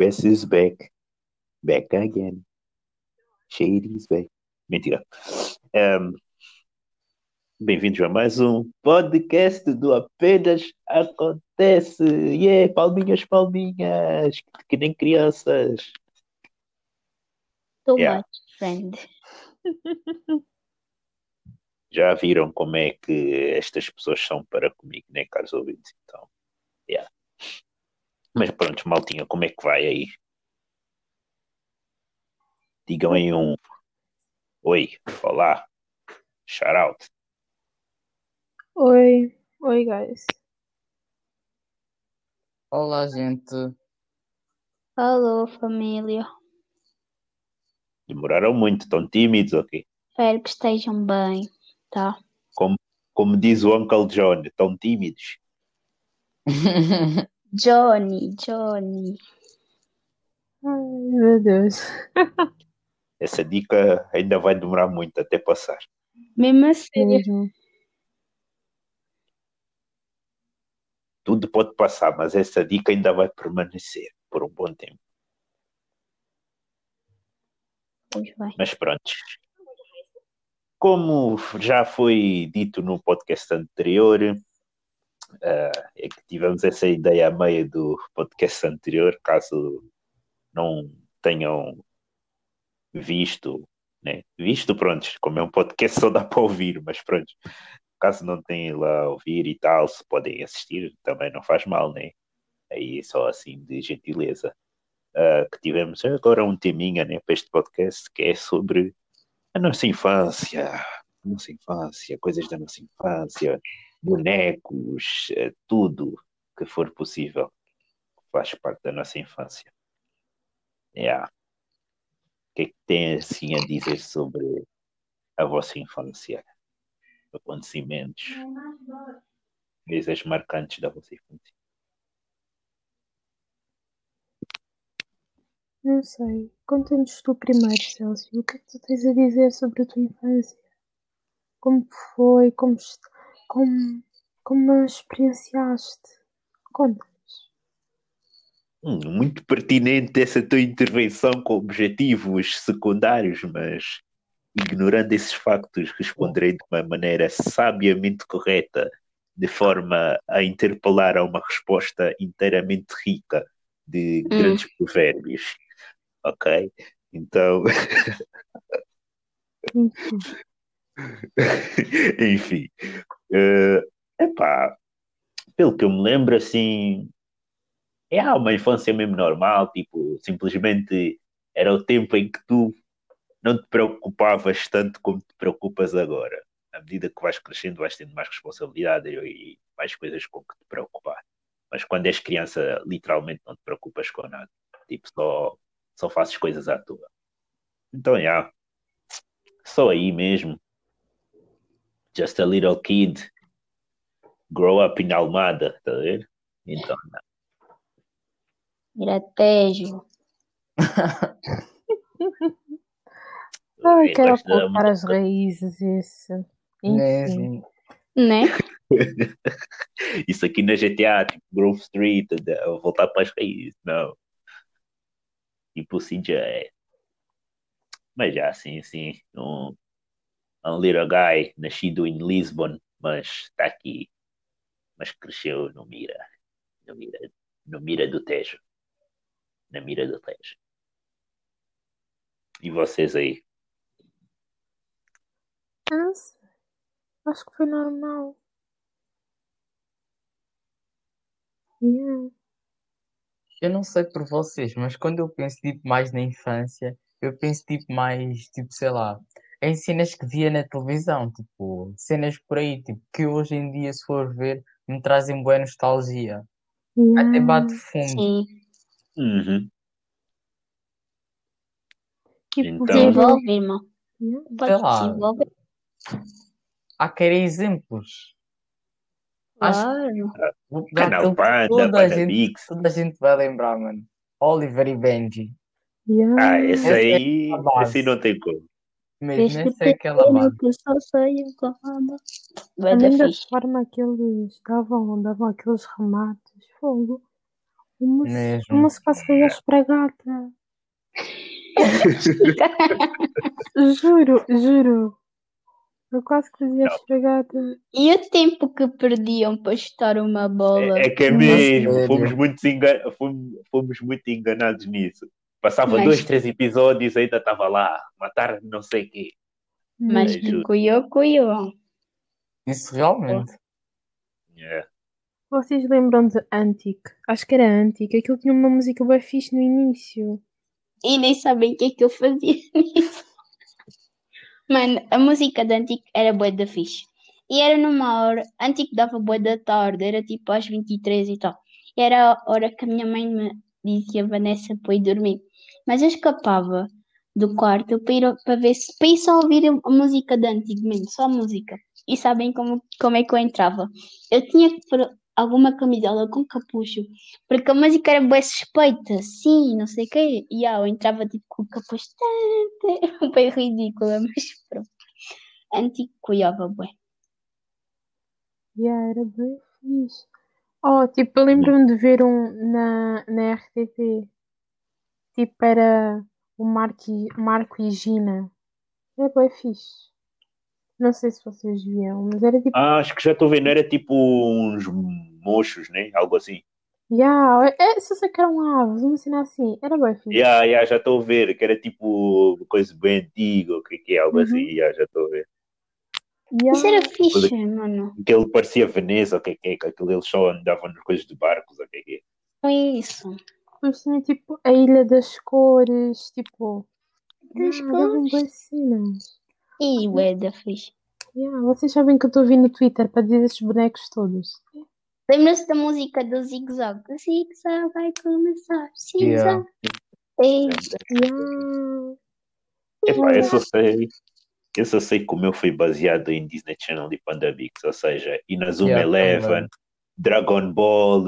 West is back. Back again. Shady's back. Mentira. Um, Bem-vindos a mais um podcast do Apenas Acontece. Yeah, palminhas, palminhas. Que nem crianças. Too Yeah. much, friend. Já viram como é que estas pessoas são para comigo, né, caros ouvintes? Então, yeah. Mas pronto, maltinha, como é que vai aí? Digam aí um oi, olá, shout out. Oi, oi guys. Olá, gente. Alô, família. Demoraram muito, tão tímidos, ok? Espero que estejam bem, tá? Como, como diz o Uncle John, tão tímidos. Johnny, Johnny. Ai, meu Deus. Essa dica ainda vai demorar muito até passar. Mesmo assim, Mesmo. Tudo pode passar, mas essa dica ainda vai permanecer por um bom tempo. Mas pronto. Como já foi dito no podcast anterior, é que tivemos essa ideia a meio do podcast anterior, caso não tenham visto, né? Visto, pronto, como é um podcast só dá para ouvir, mas pronto, caso não tenham lá ouvir e tal, se podem assistir, também não faz mal, né? Aí só assim de gentileza. Ah, que tivemos agora um teminha né, para este podcast que é sobre a nossa infância, a nossa infância, coisas da nossa infância, bonecos, eh, tudo que for possível faz parte da nossa infância. Yeah. O que é que tem assim a dizer sobre a vossa infância? Acontecimentos, coisas marcantes da vossa infância. Não sei. Conta-nos tu primeiro, Celso. O que é que tu tens a dizer sobre a tua infância? Como foi? Como, est- como, como a experienciaste? Conta-nos. Hum, muito pertinente essa tua intervenção com objetivos secundários, mas ignorando esses factos, responderei de uma maneira sabiamente correta, de forma a interpelar a uma resposta inteiramente rica de Hum. grandes provérbios. Ok? Então, Enfim. Eh, epá, pelo que eu me lembro, assim, é uma infância mesmo normal, tipo, simplesmente era o tempo em que tu não te preocupavas tanto como te preocupas agora. À medida que vais crescendo, vais tendo mais responsabilidade e mais coisas com que te preocupar. Mas quando és criança, literalmente não te preocupas com nada. Tipo, só, só fazes coisas à toa. Então, yeah, só aí mesmo. Just a little kid. Grow up in Almada, tá vendo? Então, Miratejo. Ai, eu quero gosto da voltar às música. raízes, esse. Né, Enfim. Né? Isso aqui na GTA, tipo Grove Street, de- voltar para as raízes, não. Tipo CJ. Mas já assim, assim, um, um little guy nascido em Lisbon, mas está aqui, mas cresceu no Mira, no Mira, no Mira do Tejo, na Mira do Tejo. E vocês aí? Eu não sei. Acho que foi normal. Yeah. Eu não sei por vocês, mas quando eu penso tipo mais na infância, eu penso tipo mais, tipo, sei lá, em cenas que via na televisão, tipo, cenas por aí, tipo, que hoje em dia, se for ver, me trazem boa nostalgia. Até Yeah. bate fundo. Sim. Uhum. Tipo, Então- Desenvolve, irmão. Sei lá. Há querer exemplos. Acho Claro. Dar Canal que Panda, toda a gente, Mix. toda a gente vai lembrar, mano. Oliver e Benji. Yeah. Ah, esse Essa é aí, base. esse não tem como. Mesmo, é aquela base. que só saiu com a banda. Vai dar Além da forma que eles davam, davam aqueles remates, fogo. O moço, o Mesmo. fazia espragata. Juro, juro. Eu quase que fazia Não. espragata. E o tempo que perdiam para chutar uma bola? É, é que é mesmo, fomos muito, enga- fomos, fomos muito enganados nisso. Passava Mas- dois, três episódios ainda estava lá, matar não sei o quê. Mas cuiou, cuiou. Isso realmente. É. Vocês lembram de Antic? Acho que era Antic. Aquilo tinha uma música bem fixe no início. E nem sabem o que é que eu fazia nisso. Mano, a música da Antico era bué da fixe. E era numa hora, Antico dava bué da tarde, era tipo às 23 e tal. E era a hora que a minha mãe me dizia, Vanessa, para ir dormir. Mas eu escapava do quarto para ir, para ver para ir só ouvir a música da Antigo só a música. E sabem como, como é que eu entrava? Eu tinha que pôr alguma camisola com capucho, porque a música era bué suspeita, sim, não sei o quê. E ah, eu entrava tipo com o capucho, bem ridícula, mas pronto. Antigo cuiava bué. Yeah, era bem fixe. Oh, tipo, eu lembro-me de ver um na, na RTP. Tipo, era o Marco e, Marco e Gina. Era bem fixe. Não sei se vocês viam, mas era tipo. Ah, acho que já estou vendo, era tipo uns mochos, né? Algo assim. Yeah, é, só sei que eram aves, uma cena assim. Era bem fixe. Yeah, yeah, já estou a ver, que era tipo coisa bem antiga, o que que é, algo Uhum. assim, yeah, já estou a ver. Yeah. Isso era fixe, mano. Que ele parecia Veneza, o que que é, que aquilo eles só andavam nas coisas de barcos, o que que é. Foi isso. Depois tinha tipo a Ilha das Cores, tipo. Das davam Cores? bem cenas. E bué da fixe. Yeah, vocês sabem que eu estou a vir no Twitter para dizer esses bonecos todos. Lembra-se da música do Zig Zag? O Zig Zag vai começar. Zig Yeah. Zag. Ei, Yeah. Epá, eu só sei, eu só sei que o meu foi baseado em Disney Channel e Pandabix, ou seja, Inazuma Yeah, Eleven, também. Dragon Ball,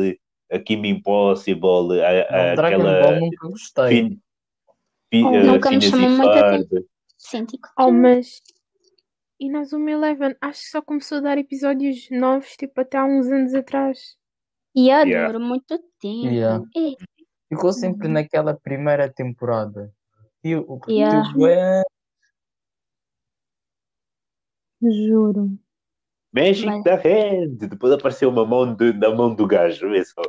a Kim Impossible, a, a- Não, Dragon aquela Ball nunca gostei. Fin, Fi- Oh, eh, nunca me chamou e sim, tipo, Oh, mas. E na Zoom Eleven, acho que só começou a dar episódios novos, tipo, até há uns anos atrás. E yeah, Yeah. demorou muito tempo. Yeah. Ei, Ficou sempre naquela primeira temporada. E o que Yeah. tu é Juro. Magic Mas- da Hand. Depois apareceu uma mão do, da mão do gajo. É só,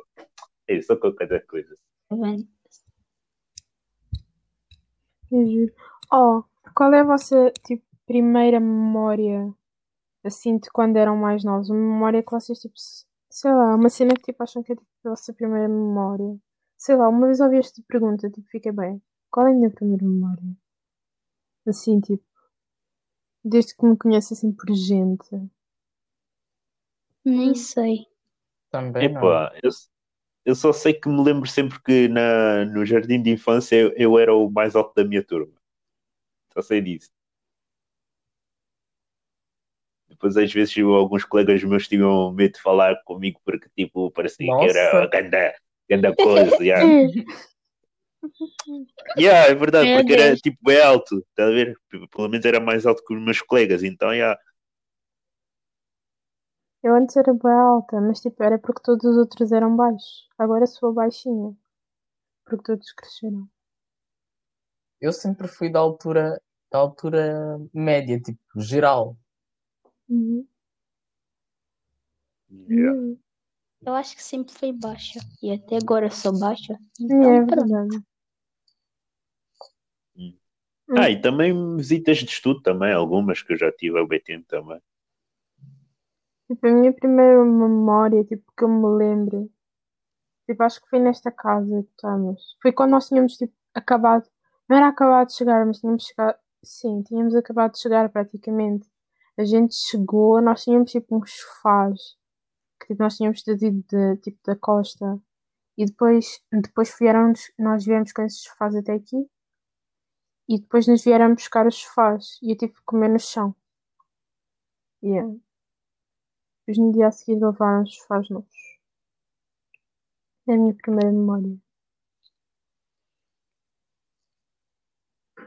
é só qualquer coisa. tá vendo? Eu juro. Oh, qual é a vossa, tipo, primeira memória, assim, de quando eram mais novos? Uma memória que vocês, tipo, sei lá, uma cena que, tipo, acham que é, tipo, a vossa primeira memória. Sei lá, uma vez ouvi esta pergunta, tipo, fiquei bem. Qual é a minha primeira memória? Assim, tipo, desde que me conheço, assim, por gente. Nem sei. também não. Epá, eu, eu só sei que me lembro sempre que na, no jardim de infância eu, eu era o mais alto da minha turma. Só sei disso. Depois, às vezes, alguns colegas meus tinham medo de falar comigo porque, tipo, parecia que era Nossa. a ganda, ganda coisa. Yeah. Hum. Yeah, é verdade, Meu porque era Deus. tipo bem alto, tá a ver? P- Pelo menos era mais alto que os meus colegas, então, yeah. Eu antes era bem alta, mas, tipo, era porque todos os outros eram baixos. Agora sou baixinha. Porque todos cresceram. Eu sempre fui da altura, da altura média, tipo, geral. Uhum. Yeah. Yeah. Eu acho que sempre fui baixa. E até agora sou baixa. É Então, pronto. verdade. Hum. Ah, e também visitas de estudo também, algumas que eu já tive bem tempo também. Tipo, a minha primeira memória, tipo, que eu me lembro, tipo, acho que foi nesta casa que estamos. Foi quando nós tínhamos, tipo, acabado, não era acabado de chegar, mas tínhamos chegado, sim, tínhamos acabado de chegar praticamente. A gente chegou, nós tínhamos, tipo, uns sofás, que, tipo, nós tínhamos trazido, de, tipo, da costa. E depois, depois vieram nós viemos com esses sofás até aqui. E depois nos vieram buscar os sofás. E eu tive que comer no chão. Yeah. Depois no dia a seguir levaram os sofás novos. É a minha primeira memória.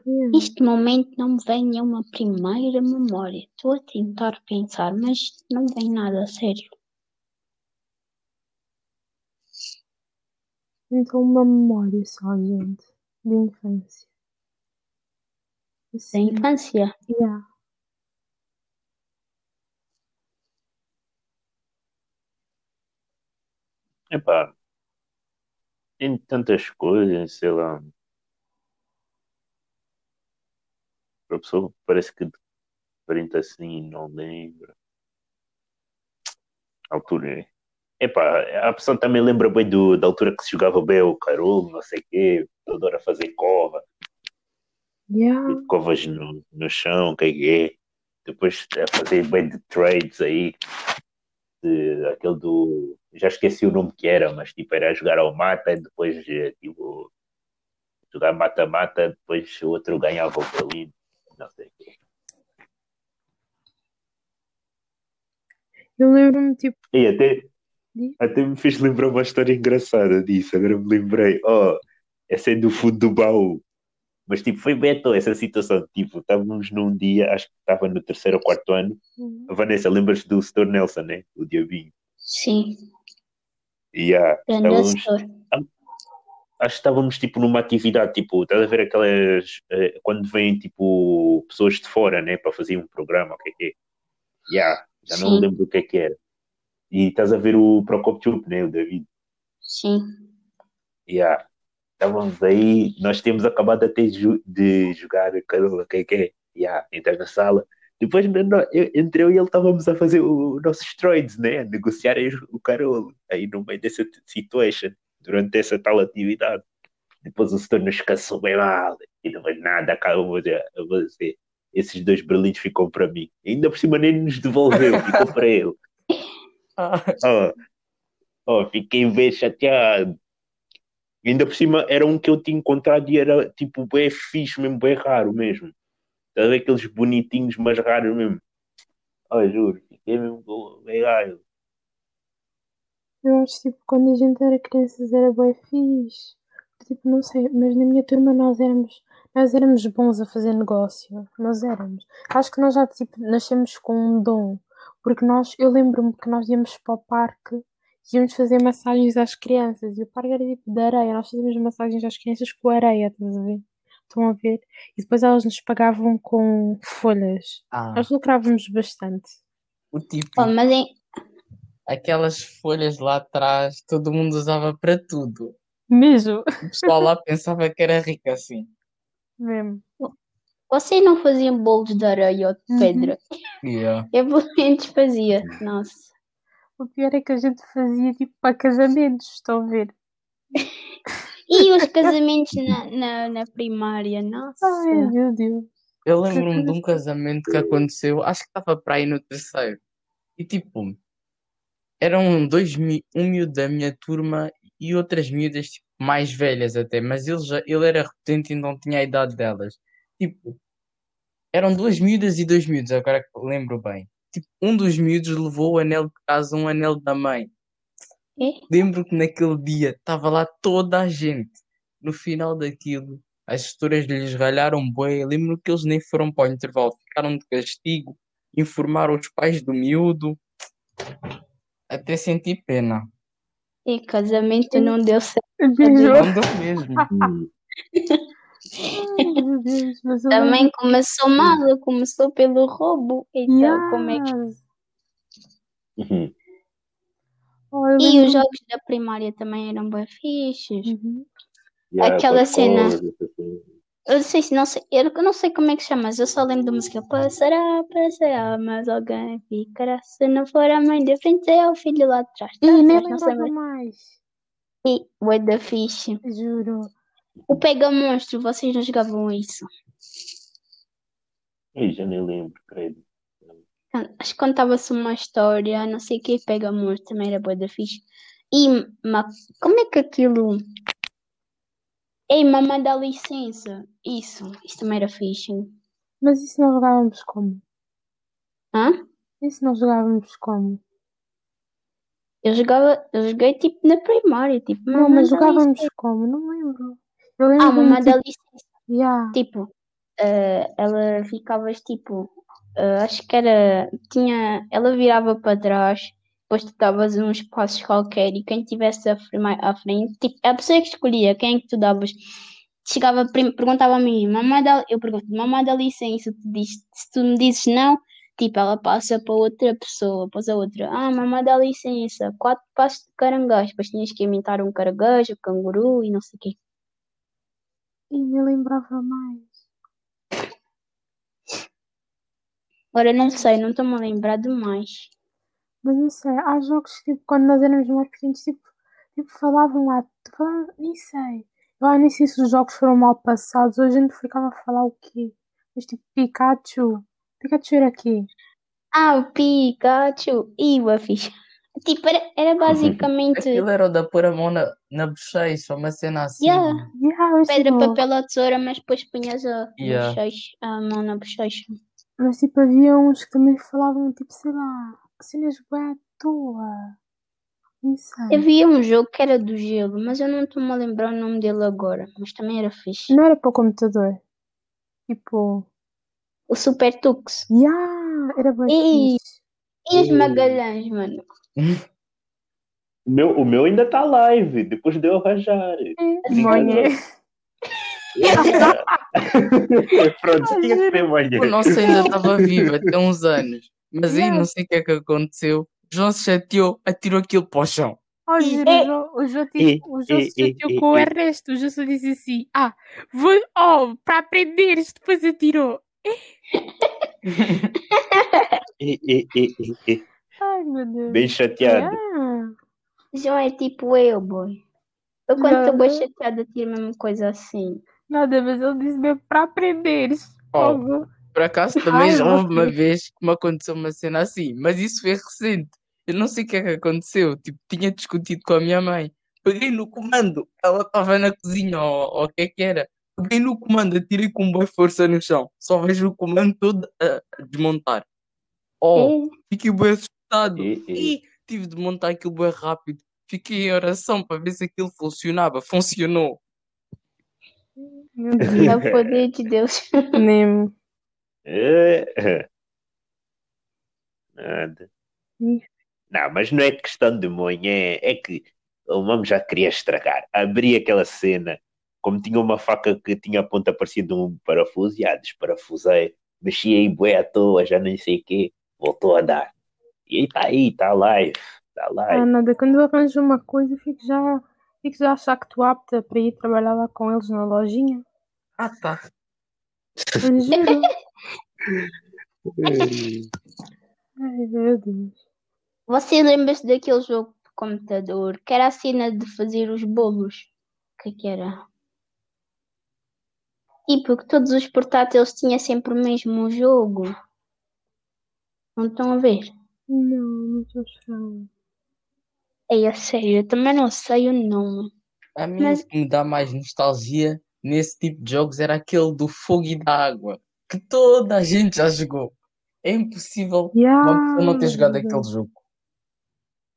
Neste momento não me vem nenhuma primeira memória. Estou a tentar pensar, mas não vem nada a sério. Então, uma memória só, gente, de infância. Da Assim, infância. yeah. Epá, tem tantas coisas, sei lá. A pessoa parece que de frente assim não lembra. A altura. é- Epá, a pessoa também lembra bem do, da altura que se jogava bem o carolo, não sei o quê, toda hora fazer cova, Yeah. covas no, no chão, é que é. Depois a fazer bem de trades aí, de, aquele do. Já esqueci o nome que era, mas tipo, era jogar ao mata e depois eh, tipo, jogar mata-mata, depois o outro ganhava o bolinho, não sei o quê. Eu lembro-me, tipo, E até, até me fez lembrar uma história engraçada disso. Agora me lembrei, oh, essa é do fundo do baú. Mas tipo, foi beto essa situação. Tipo, estávamos num dia, acho que estava no terceiro ou quarto ano. A Vanessa, lembras do Setor Nelson, né? O Diabinho. Sim. E ah, Grande estávamos, assessor. acho que estávamos tipo numa atividade, tipo, estás a ver aquelas eh, quando vêm tipo pessoas de fora, né, para fazer um programa, o que é que é? Yeah, já não Sim. lembro o que é que era. E estás a ver o Procopchup, né, o David. Sim. Yeah. Estávamos aí, nós temos acabado até ju- de jogar Carola, o que é que é? Yeah, entras na sala. Depois, entre eu e ele, estávamos a fazer o, nossos trades, né? A negociar o Carolo, aí no meio dessa situation, durante essa tal atividade. Depois o setor nos cansou bem mal, e depois nada, acabou a você. Esses dois berlinhos ficam para mim. Ainda por cima nem nos devolveu, ficou para ele. Ah, Oh, oh, fiquei bem chateado. Ainda por cima era um que eu tinha encontrado e era tipo bem fixe, mesmo bem raro mesmo. Estás a ver aqueles bonitinhos, mas raros mesmo. Oh, juro, fiquei mesmo bem raro. eu acho, tipo, quando a gente era crianças era bem fixe. Tipo, não sei, mas na minha turma nós éramos, nós éramos bons a fazer negócio. Nós éramos. Acho que nós já, tipo, nascemos com um dom. Porque nós, eu lembro-me que nós íamos para o parque e íamos fazer massagens às crianças. E o parque era tipo de areia. Nós fazíamos massagens às crianças com areia, estás a ver? Estão a ver? E depois elas nos pagavam com folhas. ah, Nós lucrávamos bastante. o tipo, Oh, mas em, aquelas folhas lá atrás, todo mundo usava para tudo. Mesmo. O pessoal lá pensava que era rico assim. Mesmo. vocês não faziam bolos de areia ou de Uhum. pedra? Yeah. Eu pelo menos fazia. Nossa. O pior é que a gente fazia tipo para casamentos, estão a ver? E os casamentos na, na, na primária? Nossa. Ai, meu Deus. Eu lembro-me de um casamento que aconteceu, acho que estava para aí no terceiro. E tipo, eram dois, mi- um miúdo da minha turma e outras miúdas tipo, mais velhas até, mas ele, já, ele era repetente e não tinha a idade delas. Tipo, eram duas miúdas e dois miúdos, agora que lembro bem. Tipo, um dos miúdos levou o anel de casa, um anel da mãe. É? Lembro que naquele dia estava lá toda a gente. No final daquilo, as gestoras lhes ralharam bué. Lembro que eles nem foram para o intervalo, ficaram de castigo, informaram os pais do miúdo. Até senti pena. E casamento não deu certo. Não deu mesmo. Deus. Mas eu Também lembro- começou mal, começou pelo roubo. Então, como é que. Uhum. Oh, E os lembro- jogos da primária também eram bem fixes. Uhum. Yeah, Aquela cena. cena. Eu não sei se não sei, eu não sei como é que chama, mas eu só lembro da música Passará, passará, mas alguém ficará. Se não for a mãe da frente, é o filho lá de trás. Ih, Tá, nem não sei lembrava mais. E o da fixe. Juro. O Pega Monstro, vocês não jogavam isso? Ih, já nem lembro, credo. Acho que contava-se uma história, não sei o que, Pega Monstro também era boa da fixe. E ma- como é que aquilo. Ei, mamãe dá licença. Isso, isso também era fixe. Mas isso nós jogávamos como? Hã? Isso nós jogávamos como? Eu jogava, eu joguei tipo na primária, tipo, Não, mas jogávamos como? Não lembro. Ah, dá tipo, licença. yeah. Tipo, eh, ela ficava tipo, eh, acho que era, tinha, ela virava para trás depois tu davas uns passos qualquer e quem tivesse à frente, à frente, tipo, a pessoa que escolhia quem é que tu davas, chegava, perguntava a mim, mamãe dá, eu pergunto, mamãe dá licença, tu dizes, se tu me dizes não, tipo, ela passa para outra pessoa, depois a outra, ah, mamãe dá licença, quatro passos de caranguejo, depois tinhas que imitar um caranguejo, um canguru e não sei o quê. E me lembrava mais. Agora não sei, não estou-me a lembrar de mais. Mas não sei, há jogos que tipo, quando nós éramos mais pequenos, tipo, tipo falavam lá, falavam, nem sei. Eu ah, nem sei se os jogos foram mal passados, hoje a gente ficava a falar o quê? Mas tipo, Pikachu. Pikachu era quê? Ah, o Pikachu e o Afish. Tipo, era, era basicamente Aquilo era o da pôr a mão na, na bochecha, uma cena assim. Yeah. Yeah, pedra, tipo, papel ou tesoura, mas depois punhas a, Yeah. bochecha- a mão na bochecha. mas tipo, havia uns que também falavam, tipo, sei lá, cenas bué à toa. Havia um jogo que era do gelo, mas eu não estou-me a lembrar o nome dele agora. Mas também era fixe. Não era para o computador. Tipo, O Super Tux. yeah, era bué E- fixe. E os. Magalhães, mano. O meu, o meu ainda está live, depois de eu arranjar. Manhã. Pronto, tinha que ser manhã. O nosso ainda estava vivo até uns anos. Mas aí não sei o que é que aconteceu. João se chateou, atirou aquilo para o chão. Oh, E- o João, o João, o João se chateou com o Ernesto. O João só disse assim: Ah, vou, oh, para aprenderes, depois atirou. E- e- e- e- e. Ai, meu Deus. Bem chateado. Yeah. João é tipo eu, boy. Eu quando estou bem chateada tiro a mesma coisa assim. Nada, mas ele disse mesmo para aprenderes. Oh. Por acaso também já houve uma vez que me aconteceu uma cena assim, mas isso foi recente. Eu não sei o que é que aconteceu. Tipo, tinha discutido com a minha mãe. Peguei no comando, ela estava na cozinha ou, ou o que é que era. Peguei no comando, atirei com boa força no chão. Só vejo o comando todo a, desmontar. Oh, É, fiquei bem assustado. E- e- E tive de montar aquilo bem rápido. Fiquei em oração para ver se aquilo funcionava. Funcionou. Meu é Deus. o poder de Deus. Nemo. É. Nada. Não, mas não é questão de manhã, é que o mamo já queria estragar. Abri aquela cena, como tinha uma faca que tinha a ponta parecida de um parafuso, já desparafusei, mexi aí bué à toa, já nem sei o quê, voltou a dar. E aí tá aí, tá live, tá Ah, live. nada, quando eu arranjo uma coisa, fico já, fico já a achar que estou apta para ir trabalhar lá com eles na lojinha. Ah, tá. Eu juro. Ai, meu Deus. Você lembra-se daquele jogo de computador que era a cena de fazer os bolos? O que é que era? Tipo, que todos os portáteis tinham sempre o mesmo jogo. Não estão a ver? Não, não estou chorando. É a sério, eu também não sei o nome. A mim Mas- o que me dá mais nostalgia nesse tipo de jogos era aquele do fogo e da água, que toda a gente já jogou. É impossível Yeah, uma pessoa não ter jogado aquele jogo.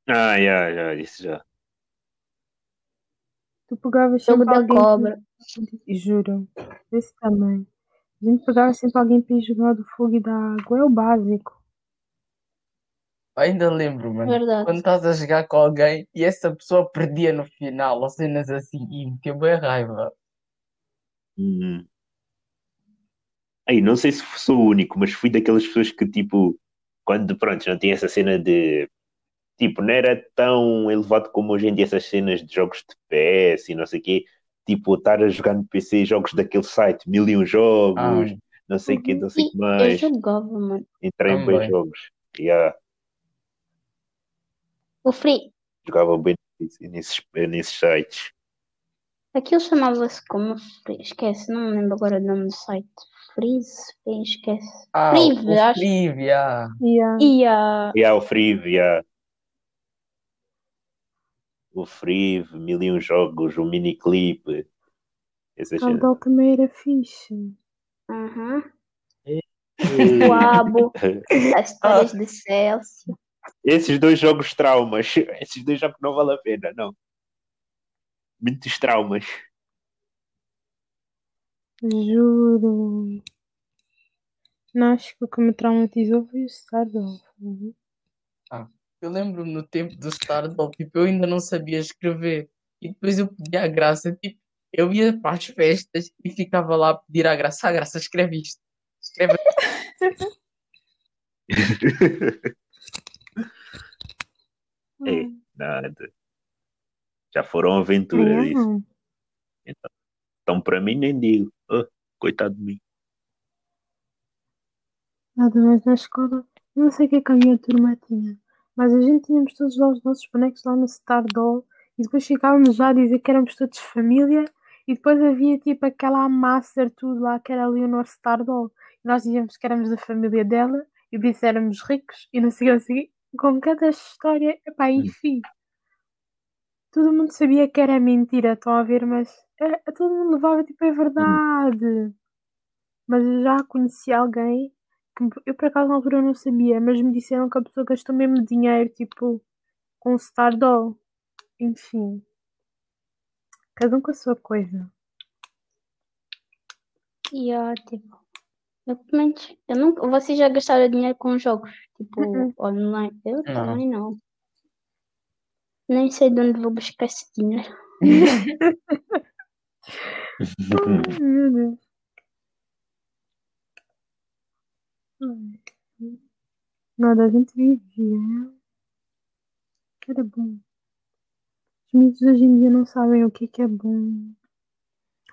Ah, já, já, isso já. Tu pegavas Jogo sempre da alguém cobra. que... Juro. Esse também. A gente pegava sempre alguém para ir jogar do fogo e da água. É o básico. Ainda lembro, mano, Verdade. quando estás a jogar com alguém e essa pessoa perdia no final, ou cenas assim, e metia bem raiva. Hum. Aí, não sei se sou o único, mas fui daquelas pessoas que, tipo, quando, pronto, não tinha essa cena de. Tipo, não era tão elevado como hoje em dia essas cenas de jogos de PS e não sei o quê. Tipo, estar a jogar no PC jogos daquele site, mil e um jogos, Ah, não sei o quê, não sei o que eu mais. jogava, mano. Entrei em bem Também. jogos. Yeah, O Free. jogava bem nesses, nesses sites. Aquilo chamava-se como Free. Esquece, não me lembro agora o nome do site. Freeze? Free, esquece. ah, Prive, o acho. Prive, ah. Yeah. E a. Yeah, o Friv, yeah. O Friv, mil e um jogos, o miniclip. Essas cenas. Caudal também era fixe. Uhum. O Abo. As histórias de Celso. Esses dois jogos traumas, esses dois jogos não vale a pena, não. Muitos traumas. Juro. Não, acho que o que me traumatizou foi o Stardoll. Uhum. Eu lembro-me no tempo do Stardoll, tipo, eu ainda não sabia escrever. E depois eu pedia a graça, tipo, eu ia para as festas e ficava lá a pedir à graça. Ah, graça, escreve isto. Escreve É, nada. Já foram aventuras isso. Não. Então, para mim, nem digo. Oh, coitado de mim. Nada mais na escola. Não sei o que é que a minha turma tinha. Mas a gente tínhamos todos lá os nossos bonecos lá no Stardoll. E depois ficávamos já a dizer que éramos todos família. E depois havia tipo aquela Master tudo lá que era a Leonor Stardoll. E nós dizíamos que éramos da família dela. E disse éramos ricos. E não sei o que, o. Com cada história. Epá, enfim. Todo mundo sabia que era mentira, estão a ver? Mas é, todo mundo levava tipo, é verdade. Mas eu já conheci alguém eu por acaso na altura não sabia, mas me disseram que a pessoa gastou mesmo dinheiro, tipo, com Stardoll. Enfim. Cada um com a sua coisa. E ó, tipo, eu, eu nunca, vocês já gastaram dinheiro com jogos, tipo, Uhum. online? Eu Não. também não. Nem sei de onde vou buscar esse dinheiro. Ai, meu Deus. Ai. Nada, a gente vivia. né? Era bom. Os miúdos hoje em dia não sabem o que é que é bom.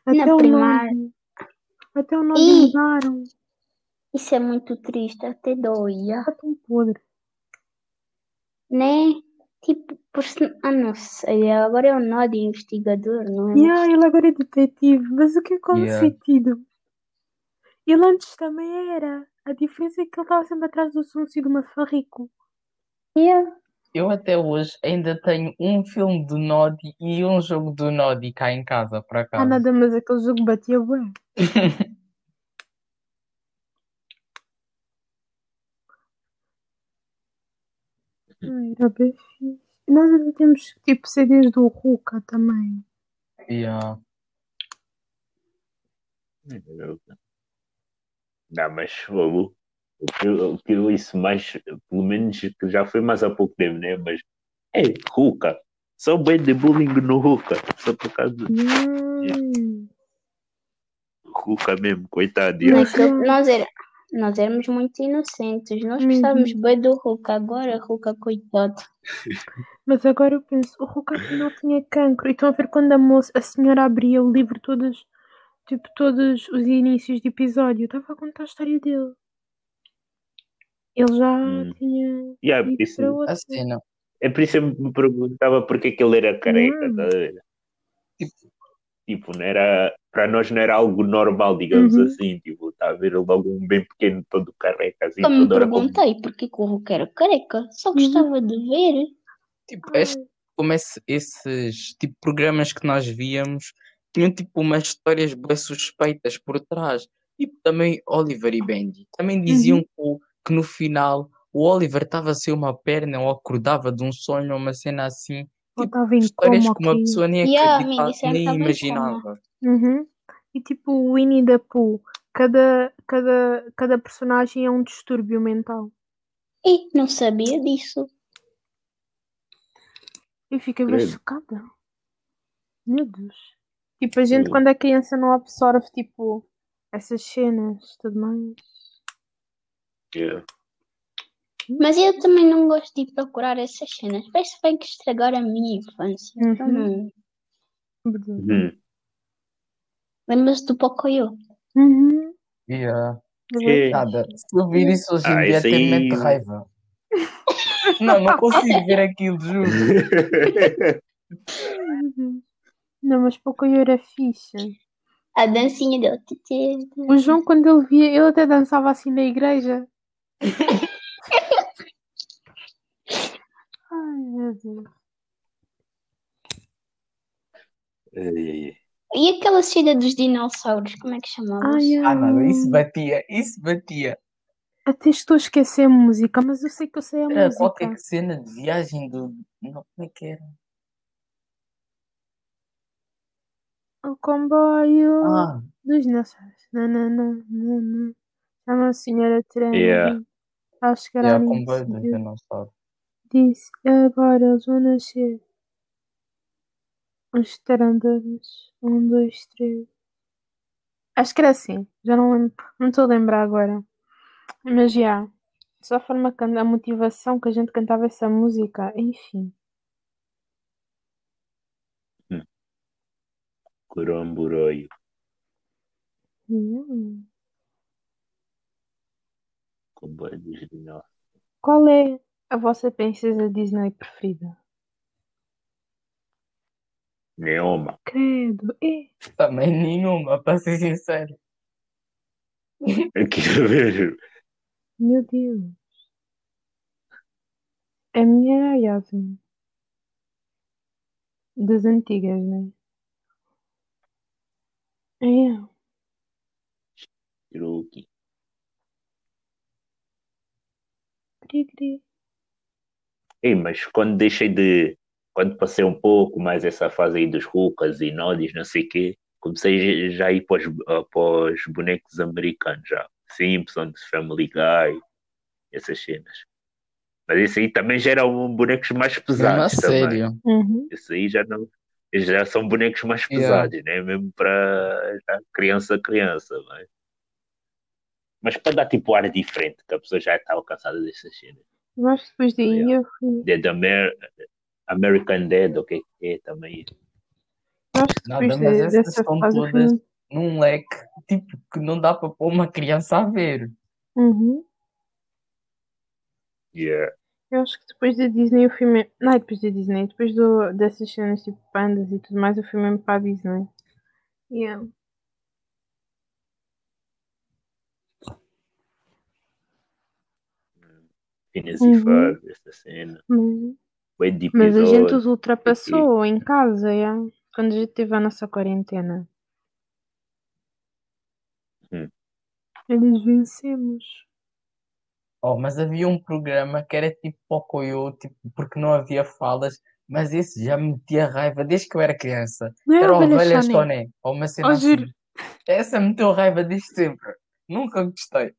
Até Na o primária. nome. Até o nome mudaram. Isso é muito triste, até doía. Está tão podre. Né? Tipo, por se... Ah, não sei. Agora é o nó de investigador, não é? E ah, ele agora é detetive. Mas o que é qual Yeah. sentido? Ele antes também era. A diferença é que ele estava sempre atrás do e do Mafarrico. Yeah. Eu até hoje ainda tenho um filme do Nodi e um jogo do Nodi cá em casa, por Ah, acaso. nada, mas aquele jogo batia bem. Ai, Era bem fixe. Nós ainda temos tipo CDs do Ruka também. Yeah. Não, mas fogo. O que, eu- o que eu isso mais, pelo menos que já foi mais há pouco tempo, né? Mas é Ruka. Só bem de bullying no Ruka. Só por causa do Hum. Ruka mesmo, coitado. Nós, Yeah. nós, era... nós éramos muito inocentes. Nós Uhum. gostávamos bem do Hulk. Agora, Hulk, coitado. Mas agora eu penso, o Ruka afinal tinha cancro. E estão a ver quando a moça, a senhora abria o livro todos, tipo, todos os inícios de episódio. Estava a contar a história dele. Ele já Hum. tinha Yeah, ido isso- para outro. A cena. É por isso que eu me perguntava porque é que ele era careca, Hum. tá a ver? Tipo, não era, para nós não era algo normal, digamos Uhum. assim, tipo, tá a ver logo um bem pequeno todo careca, assim, Eu me perguntei porque que o Hulk era careca. Só gostava de ver. Tipo, este, como esse- esses tipo programas que nós víamos tinham tipo umas histórias bem suspeitas por trás. Tipo, também Oliver e Benji. Também diziam Uhum. que, no final o Oliver estava a ser uma perna ou acordava de um sonho ou uma cena assim. Ou Tipo, histórias coma, que uma pessoa nem Yeah, acreditava, amiga, nem imaginava. Uhum. E tipo o Winnie the Pooh, cada, cada, cada personagem é um distúrbio mental. E não sabia disso. Eu fiquei bem chocada. Meu Deus. Tipo, a gente Sim. quando é criança não absorve tipo essas cenas e tudo mais. Yeah. Mas eu também não gosto de procurar essas cenas. Parece que vai que estragar a minha infância. Uhum. Então, não. Uhum. Lembras-te do Pocoyo? Uhum. Yeah. É. Nada. Se eu vir isso hoje em Ah, dia, até aí- mete raiva. Não, não consigo ver aquilo, juro. Não, mas Pocoyo era fixe. A dancinha dele. O João, quando ele via, ele até dançava assim na igreja. Ai, meu Deus. Ai. E aquela cena dos dinossauros, como é que chamava-se? Ai, Ah, nada, isso batia, isso batia. Até estou a esquecer a música, mas eu sei que eu sei a Era música. qualquer cena de viagem do. Não, como é que era? O comboio Ah, dos dinossauros. Nanana, nanana. Chama a senhora Trem. Yeah. Ao chegar é ao o comboio dos início. dinossauros. Disse, agora eles vão nascer. Os tarandanos. Um, dois, três. Acho que era assim. Já não lembro. Não estou a lembrar agora. Mas já. Só a forma que a motivação que a gente cantava essa música. Enfim. Coromburoio. Hum. Comboio dos dinossauros. Qual é a vossa princesa Disney preferida? Neoma. Credo. É. Também nenhuma, para ser sincero. Eu quero ver. Meu Deus. A minha era a Yasmin. Das antigas, né? É. Truque. Cri, cri. Ei, mas quando deixei de. Quando passei um pouco mais essa fase aí dos Rucas e Nodis, não sei o quê, comecei já a ir para os, ah, para os bonecos americanos já. Simpsons, Family Guy, essas cenas. Mas esse aí também já eram bonecos mais pesados também. sério. Uhum. Esse aí já não. Já são bonecos mais Yeah. pesados, né? Mesmo para criança criança, mas... mas para dar tipo ar diferente, que a pessoa já estava cansada dessas cenas. Que depois daí Yeah. eu fui. Dead Amer... American Dead, o que é que é também? Acho que Nada, depois mas de- essas fui. todas num leque tipo que não dá para pôr uma criança a ver. Uhum. Yeah. Eu acho que depois da Disney eu fui mesmo. Não, depois da Disney, depois do, dessas cenas tipo pandas e tudo mais, eu fui mesmo para a Disney. Yeah. Phineas Uhum. e Ferb, essa cena. Mas, Bem de mas a gente os ultrapassou em casa, yeah. Quando a gente teve a nossa quarentena. Hum. Eles vencemos. Oh, mas havia um programa que era tipo Pocoyo, tipo, porque não havia falas, mas esse já me metia raiva desde que eu era criança. Não é Era a Ovelha Choné? Ou uma cena Oh, assim. juro. Essa me meteu raiva desde sempre. Nunca gostei.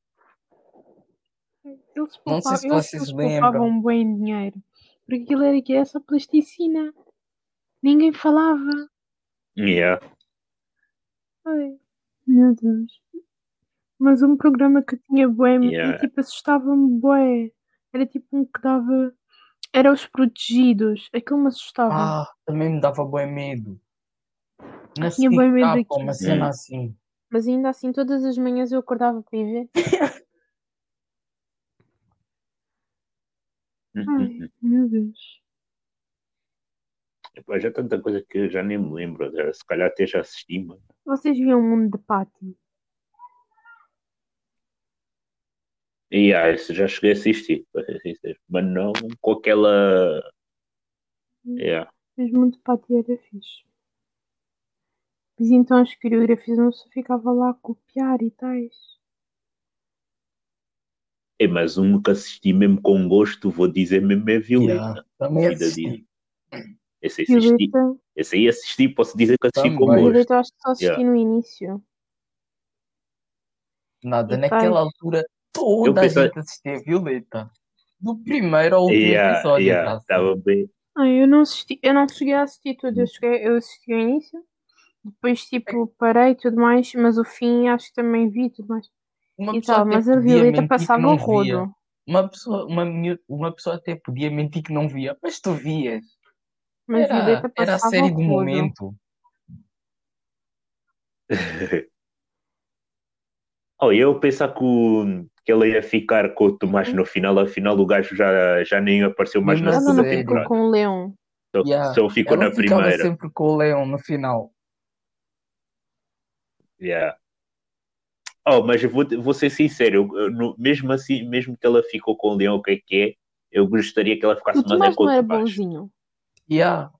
Eles Não sei se vocês eles lembram. bem dinheiro. Porque aquilo era que era só plasticina. Ninguém falava. Yeah. Ai, meu Deus. Mas um programa que tinha bué Yeah. e tipo assustava-me bué. Era tipo um que dava. Era os protegidos. Aquilo me assustava. Ah, também me dava bem medo. Na Tinha bué medo ou uma daquilo. cena assim. Mas ainda assim, todas as manhãs eu acordava para ir ver. Ai, meu Deus. Epá, já tanta coisa que eu já nem me lembro. Se calhar até já assisti, mano. Vocês viam o mundo de Patty? E ah, esse já cheguei a assistir, para ser sincero. Mas não com aquela. Yeah. Mas o mundo de Patty era fixe. Mas então as coreografias não só ficava lá a copiar e tais. É, mas um que assisti mesmo com gosto, vou dizer mesmo é Violeta. Yeah, também assisti. Esse aí assisti. Esse aí assisti, posso dizer que assisti com Também. gosto. Violeta eu acho que só assisti Yeah. no início. Nada, E naquela tais. altura toda a pensei- gente assistia Violeta. Do primeiro ao último Yeah, episódio, yeah, já estava bem. Ah, eu não assisti, eu não cheguei a assistir tudo. Eu, cheguei, eu assisti o início, depois tipo parei e tudo mais, mas o fim acho que também vi tudo mais. Uma E tal, mas a Violeta passava o via. rodo. Uma pessoa, uma, uma pessoa até podia mentir que não via, mas tu vias. Mas Era, Violeta era a passava série do momento. Oh, eu pensar que, o- que ele ia ficar com o Tomás no final, afinal o gajo já, já nem apareceu mais na não segunda ficou temporada. com o leão. Só, Yeah. só ficou Ela na primeira. sempre com o leão no final. Yeah. Oh, mas vou, vou ser sincero, eu- no- mesmo assim, mesmo que ela ficou com o Leão, o que é que é, eu gostaria que ela ficasse mais é Tomás com não o era Tomás. bonzinho. Yeah.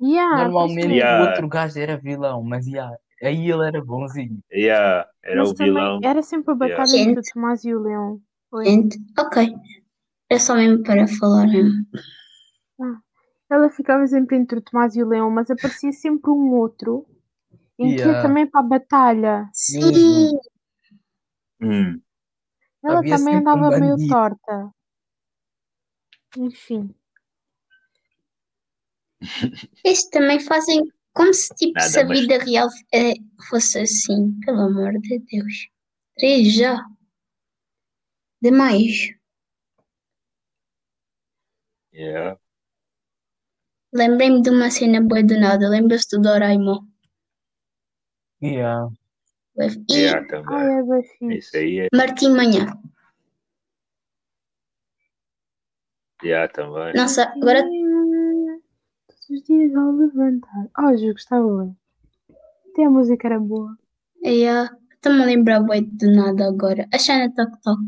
Yeah, Normalmente Yeah. o outro gajo era vilão, mas yeah, aí ele era bonzinho. Yeah, era Mas o também vilão. era sempre a batalha Yeah. entre o Tomás e o leão. Oi. Gente, ok. É só mesmo para falar mesmo. Ela ficava sempre entre o Tomás e o leão, mas aparecia sempre um outro em que ia Yeah. também para a batalha. Sim. Hum. Ela Havia também sempre um andava meio torta. Enfim. Estes também fazem como se tipo Nada, se a mas- vida real eh, fosse assim, pelo amor de Deus. Três já. Demais. Yeah. Lembrei-me de uma cena boa do nada. Lembra-se do Doraemon? Yeah. E Yeah, também. Ai, é. Isso aí é. Martim Manhã. Yeah, também. Nossa, agora Todos os dias ao levantar. Oh, eu gostava bem. Até a música era boa. é, estou-me a lembrar bué do nada agora. A Xana Toc Toc.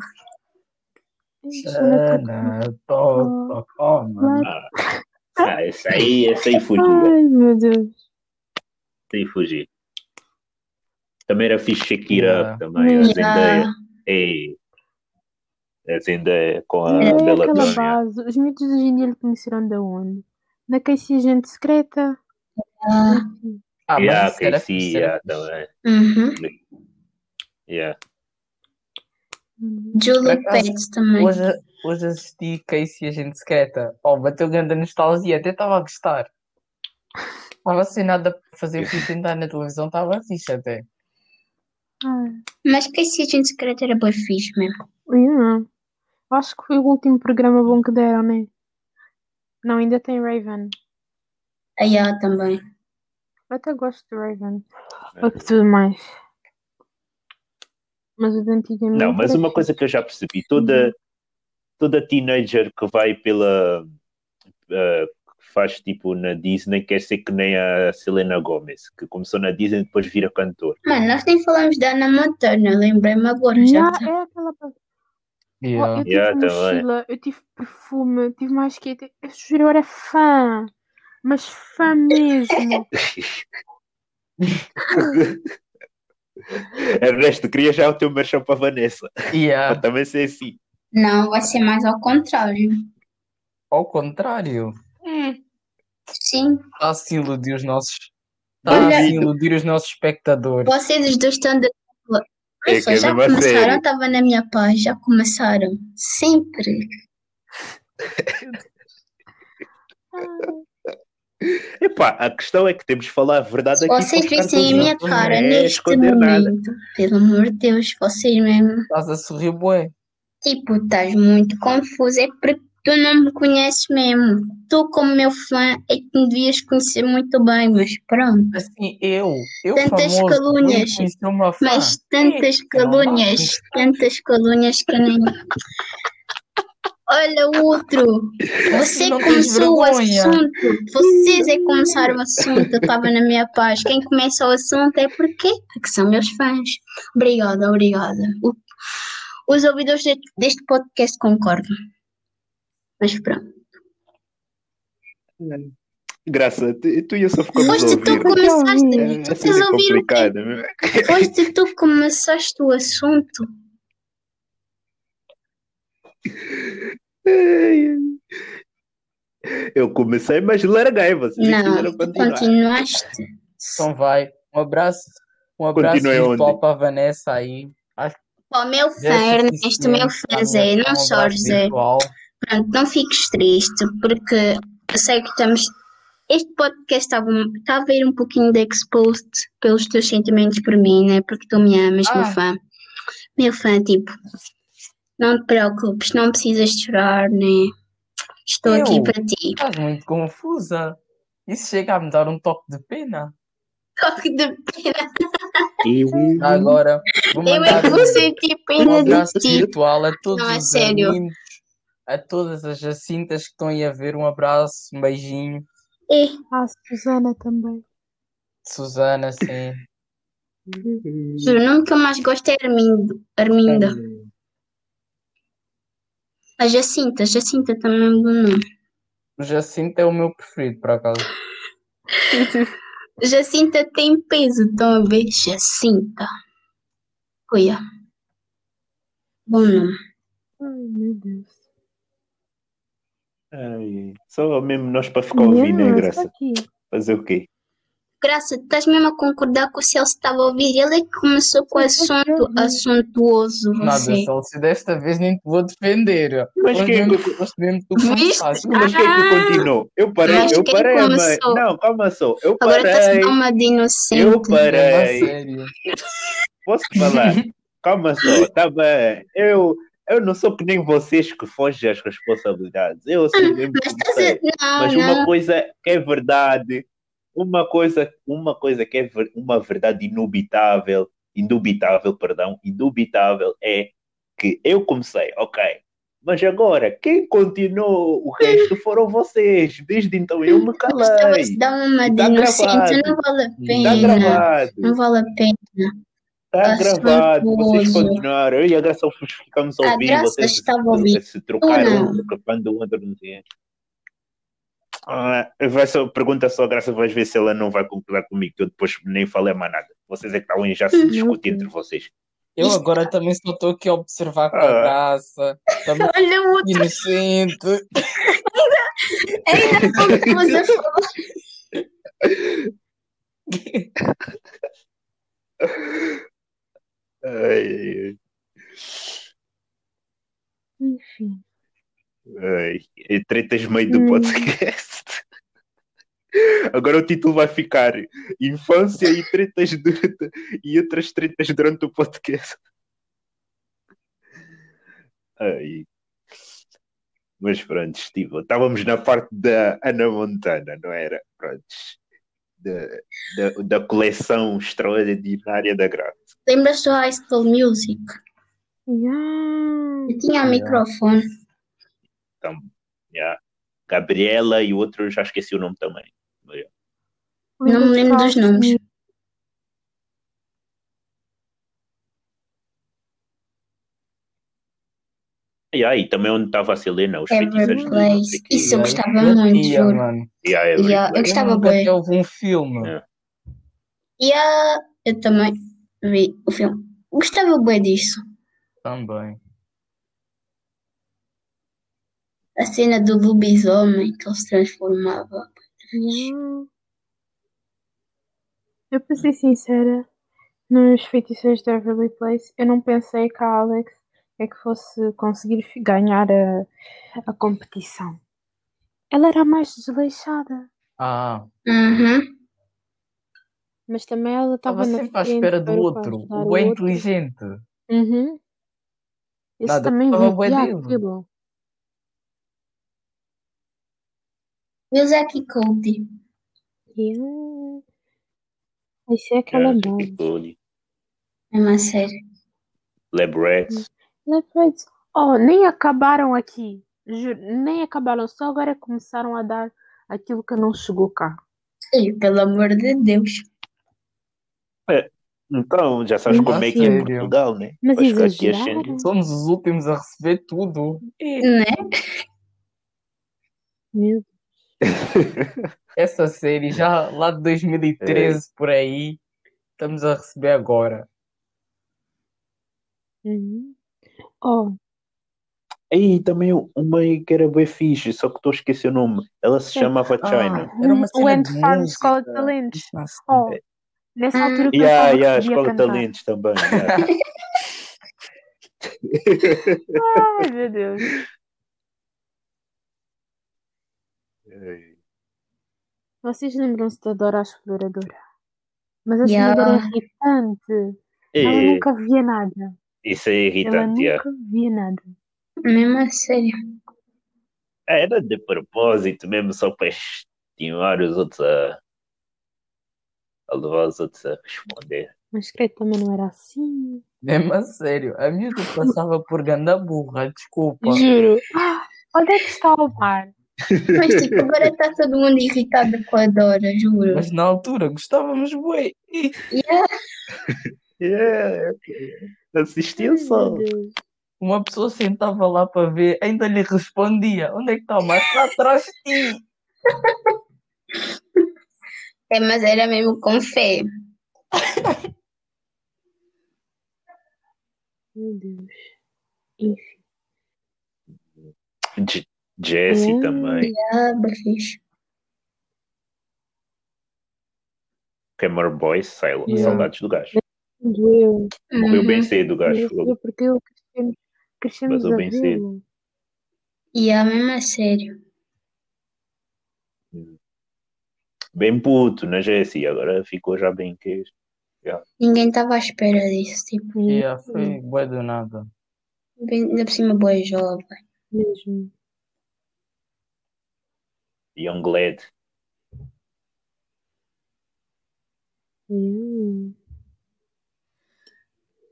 Xana, toc, toc. Oh, mano. Ah, esse aí, esse aí fugia. Ai, meu Deus. Esse aí fugia. Também era fixe Shakira, Yeah. também, a Yeah. Zendaya. Ei. A Zendaya com a É Bela base. Os mitos de hoje em dia lhe conheceram de onde? Na Casey Agente Secreta. Ah, Ah, Yeah, mas KC, fixe, yeah, também. uhum. Yeah. Julie Pets também. Hoje, hoje assisti Casey a gente secreta. Oh, bateu grande nostalgia, até estava a gostar. Estava sem nada para fazer, fui sentar na televisão, estava fixe até. Ai, Mas que esse agente secreto era bem fixe mesmo. yeah. Acho que foi o último programa bom que deram, né? Não, ainda tem Raven. A Yá também. Eu até gosto de Raven. Ou de tudo mais. Mas o de antigamente. Não, mas uma coisa que eu já percebi, toda, toda teenager que vai pela que faz tipo na Disney quer ser que nem a Selena Gomez, que começou na Disney e depois vira cantor. Mano, nós nem falamos da Ana Montana, lembrei-me agora. fixe. Já é aquela. Oh, Yeah. eu tive Yeah, também. mochila, eu tive perfume, eu tive mais que. Eu juro, eu era fã. Mas fã mesmo. Ernesto, queria já o teu merchan para a Vanessa. Para Yeah. também ser assim. Não, vai ser mais ao contrário. Ao contrário, Sim, está a se iludir os nossos. Está a Olha- se iludir os nossos espectadores. vocês os dois estão de. É Nossa, é já começaram, sério. estava na minha paz, já começaram. Sempre. Epá, a questão é que temos de falar a verdade aqui. Vocês vissem a minha cara não é neste esconder nada. momento. Pelo amor de Deus, vocês mesmo. Estás a sorrir, bué. Tipo, estás muito confuso. É porque tu não me conheces mesmo. Tu, como meu fã, é que me devias conhecer muito bem, mas pronto. Assim, eu, eu Tantas famoso, calúnias. Mas tantas que dá. calúnias, tantas calúnias que nem. Olha o outro. Você Não começou o assunto. Vocês é que começaram o assunto. Eu estava na minha paz. Quem começa o assunto é porque porque são meus fãs. Obrigada, obrigada. Os ouvidores de- deste podcast concordam. Mas pronto. Graça, tu, tu e eu só ficamos a Foste tu começaste. É, Tu assim estás é a ouvir o quê? não é? Tu começaste o assunto. Eu comecei, mas larguei. Vocês é Não, continuaste. Então vai. Um abraço. Um abraço virtual para a Vanessa aí. Acho que Ó, meu é fã, Ernesto, meu fã, para Zé, não chores, Zé. Pronto, não fiques triste, porque eu sei que estamos. Este podcast estava está a ver um pouquinho de exposed pelos teus sentimentos por mim, né? Porque tu me amas, meu Ah. fã. Meu fã, tipo, não te preocupes, não precisas de chorar, né? Estou aqui Eu? para ti. Estás muito confusa. Isso chega a me dar um toque de pena. Toque de pena. Eu, Agora, vou Eu é mandar que um, vou sentir um pena de abraço ti. virtual a todos Não, é os sério. amigos, a todas as Jacintas que estão aí a ver. Um abraço, um beijinho. É, Ah, Susana também. Susana, sim. juro, o nome que eu mais gosto é Armindo, Arminda. A Jacinta, Jacinta também é um bom nome. O Jacinto é o meu preferido, por acaso. Jacinta tem peso, estão a ver? Jacinta. Olha. Bom nome. Ai, meu Deus. Ai, só mesmo nós para ficar né, Yeah, Graça? Fazer o quê? Graça, estás mesmo a concordar com o Celso estava a ouvir? Ele é que começou com o sim, assunto assuntuoso, Nada, você. Celso, desta vez nem te vou defender. Mas quem é que- hoje mesmo tu Viste? começaste. Mas quem é que Ah! continuou? Eu parei, Mas eu quem parei? Não, calma só. Eu Agora estás a parei. uma de inocente. Eu a parei. sério. Posso falar? Calma só, tá bem. Eu, eu não sou que nem vocês que fogem às responsabilidades. Eu sei mesmo Mas que a... Não, Mas uma coisa que é verdade, uma coisa, uma coisa que é ver- uma verdade inubitável, indubitável, perdão, indubitável é que eu comecei, ok. Mas agora, quem continuou o resto foram vocês. Desde então eu me Estavas a calei. dar uma de Tá inocente, não vale a pena. Não vale a pena. Está Assuntuoso. gravado. Vocês continuaram. Eu e a Graça ficamos a A ouvir. Graça Vocês ouvir. se trocaram, quando o outro não tinha. Ah, vai só, pergunta só a Graça, vais ver se ela não vai concordar comigo, que eu depois nem falei mais nada. Vocês é que estavam aí já se Uhum. discutir entre vocês. Eu agora também só estou aqui a observar com a Ah. graça. Também Olha o outro. inocente. Ainda estamos a falar. Ai, Enfim. ai, ai, tretas meio do Hum. podcast. Agora o título vai ficar Infância e tretas durante, e outras tretas durante o podcast. Ai. Mas pronto, Steve, estávamos na parte da Ana Montana, não era? Pronto. Da, da, da coleção extraordinária da Graça. Lembras do High School Music? Yeah. Eu tinha o Yeah. microfone. Então, yeah. Gabriela e o outro, eu já esqueci o nome também. Não me lembro dos nomes. Yeah, e também onde estava a Selena, os sei Everplace. quê. Isso eu Yeah, gostava muito, juro. Yeah, Yeah, eu gostava Eu até houve um filme. É. E ah, eu também vi o filme. Gostava bem disso. Também. A cena do lobisomem que ele se transformava. Yeah. Eu, para ser sincera, nos feitiçeiros de Everly Place, eu não pensei que a Alex é que fosse conseguir ganhar a, a competição. Ela era a mais desleixada, Ah, Uhum. mas também ela estava sempre à espera do outro. O outro. inteligente. Uhum. Esse Nada, também dele. aquilo. E o Zack e Cody. Yeah. Isso é aquela. Jackie Cole, É uma série. Lab Leopards. Oh, nem acabaram aqui. Juro, nem acabaram. Só agora começaram a dar aquilo que não chegou cá. E, pelo amor de Deus. Então, já sabes Sim, como é que é em. Portugal, né? Mas aqui xingar. Somos os últimos a receber tudo. Né? Meu Essa série já lá de 2013 por aí, estamos a receber agora. Uhum. Oh, Aí também uma que era bem fixe, só que estou a esquecer o nome. Ela se Sim. chamava China. era uma o cena Ant de Farm. Escola de Talentos. Oh, nessa Hum. altura eu Yeah, que yeah, Escola de. Talentos também. yeah. Ai, meu Deus. Vocês lembram-se da Dora a Exploradora? Mas a Yeah. senhora era irritante. Ela É, nunca via nada. Isso é irritante. yeah. nunca via nada. Mesmo a sério. Era de propósito mesmo, só para estimar os outros a, a levar os outros a responder. Mas creio que também não era assim. Mesmo a sério, a miúda passava por ganda burra, desculpa. Juro. Ah, onde é que está o mar? Mas tipo, agora está todo mundo irritado com a Dora, juro. Mas na altura gostávamos bué. Yeah. Yeah, assistiu Ai, só. Uma pessoa sentava lá para ver, ainda lhe respondia: Onde é que está o mar? Está atrás de ti. É, mas era mesmo com fé. Meu Deus. Enfim. J- Jessie Hum. também. Fixe. Cameron Boyce, sei lá, Yeah. saudades do gajo. Doeu. Morreu bem Uhum. cedo o gajo. Porque eu crescemos, crescemos a bem cedo. E é mesmo a sério. Bem puto na Jessie, agora ficou já bem que Ninguém estava à espera disso. Tipo, Yeah, foi bué do nada. bem, ainda por cima, boa jovem. Mesmo. Young Lad. Yeah.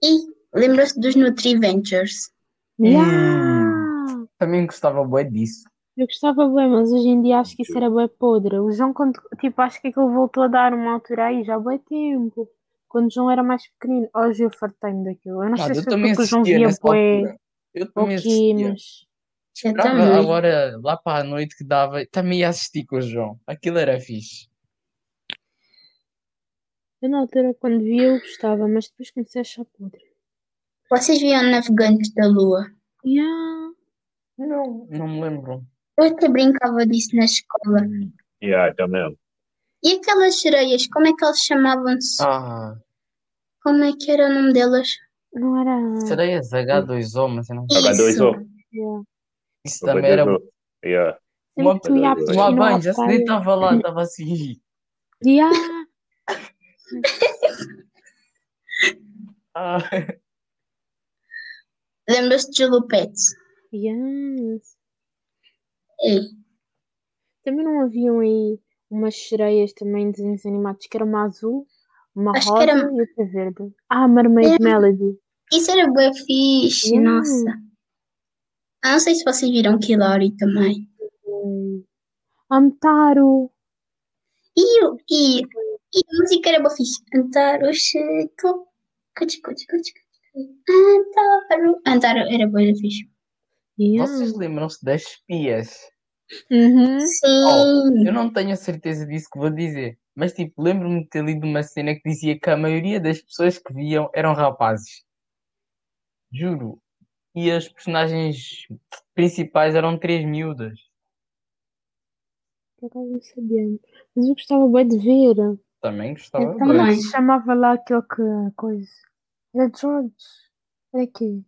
E lembra-se dos Nutriventures? Yeah. Também gostava bué disso. Eu gostava bem, mas hoje em dia acho que isso era bem podre. O João, quando, tipo, acho que aquilo voltou a dar uma altura aí, já há bem tempo. Quando o João era mais pequenino. Hoje eu fartei-me daquilo. Eu não Mano, sei eu se foi também porque o João via altura. Eu também assistia. mas... Eu Esperava também. agora lá para a noite que dava. Também ia assistir com o João. Aquilo era fixe. Eu na altura, quando via, eu gostava, mas depois comecei a achar podre. Vocês viam Navegantes da Lua? Yeah. Não, não me lembro. Eu até brincava disso na escola. Yeah, também. E aquelas sereias, como é que elas chamavam-se? Ah, Como é que era o nome delas? Não era... sereias H2O, mas eu não H2O. Isso. Yeah. Isso também era Yeah. uma, uma uma banja. Nem estava lá, estava assim. Yeah. Ah, Lembras-te de Julupetes? Yes. Ei, Também não haviam aí umas sereias também de desenhos animados que era uma azul, uma Acho rosa era- e outra verde. Ah, Mermaid Era- Melody. isso era bem fixe, Yeah. nossa. Ah, não sei se vocês viram Kilori também. Amtaro. E, o- e, e a música era bem fixe. Antaro Chico. Cuti, cuti, cuti. Antaro. Antaro era bem fixe. Yeah. vocês lembram-se das espias? Uhum. Sim. Eu não tenho a certeza disso que vou dizer, mas tipo, lembro-me de ter lido uma cena que dizia que a maioria das pessoas que viam eram rapazes. Juro. E as personagens principais eram três miúdas. Por acaso não sabia. Mas eu gostava bem de ver. Também gostava Eu é também. que se chamava lá aquele que coisa? Era George. Era quê?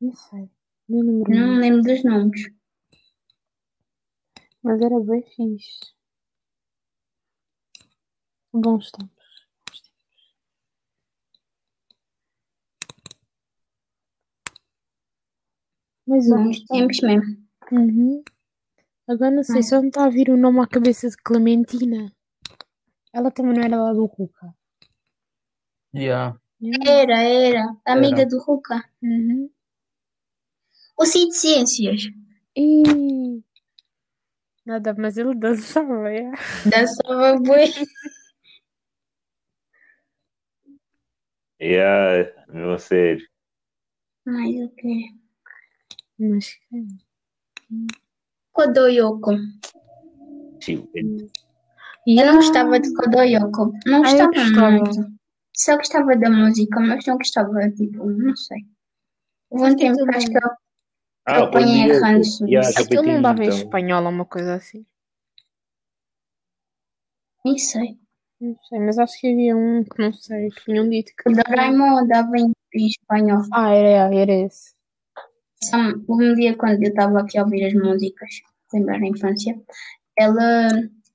Não sei. Não lembro. Não lembro dos nomes. Mas era bem fixe. Bons tempos. Mas Bons tempos mesmo. Uhum. Agora não sei, Ai. só me está a vir o nome à cabeça de Clementina. Ela também não era lá do Ruca. Yeah. Era, era. Amiga Era. do Ruka. Uhum. O Cid Ciências. E... Nada, mas ele dançava, é? Dançava bem. Yeah, meu sério. Mais o quê? Mas... Kodoyoko. Tio, Eu não gostava de Kodoyoko. Não Ah, eu gostava gostava. muito. Só gostava da música, mas não gostava, tipo, não sei. Houve um tempo que acho que eu Ah, Eu ranço yeah, disso. também Aquilo não dava em então. espanhol ou uma coisa assim. nem sei. Não sei, mas acho que havia um que não sei, que tinham dito que... O Doraemon dava em, em espanhol. Ah, era, era esse. Só um dia quando eu estava aqui a ouvir as músicas, lembrar a infância, ela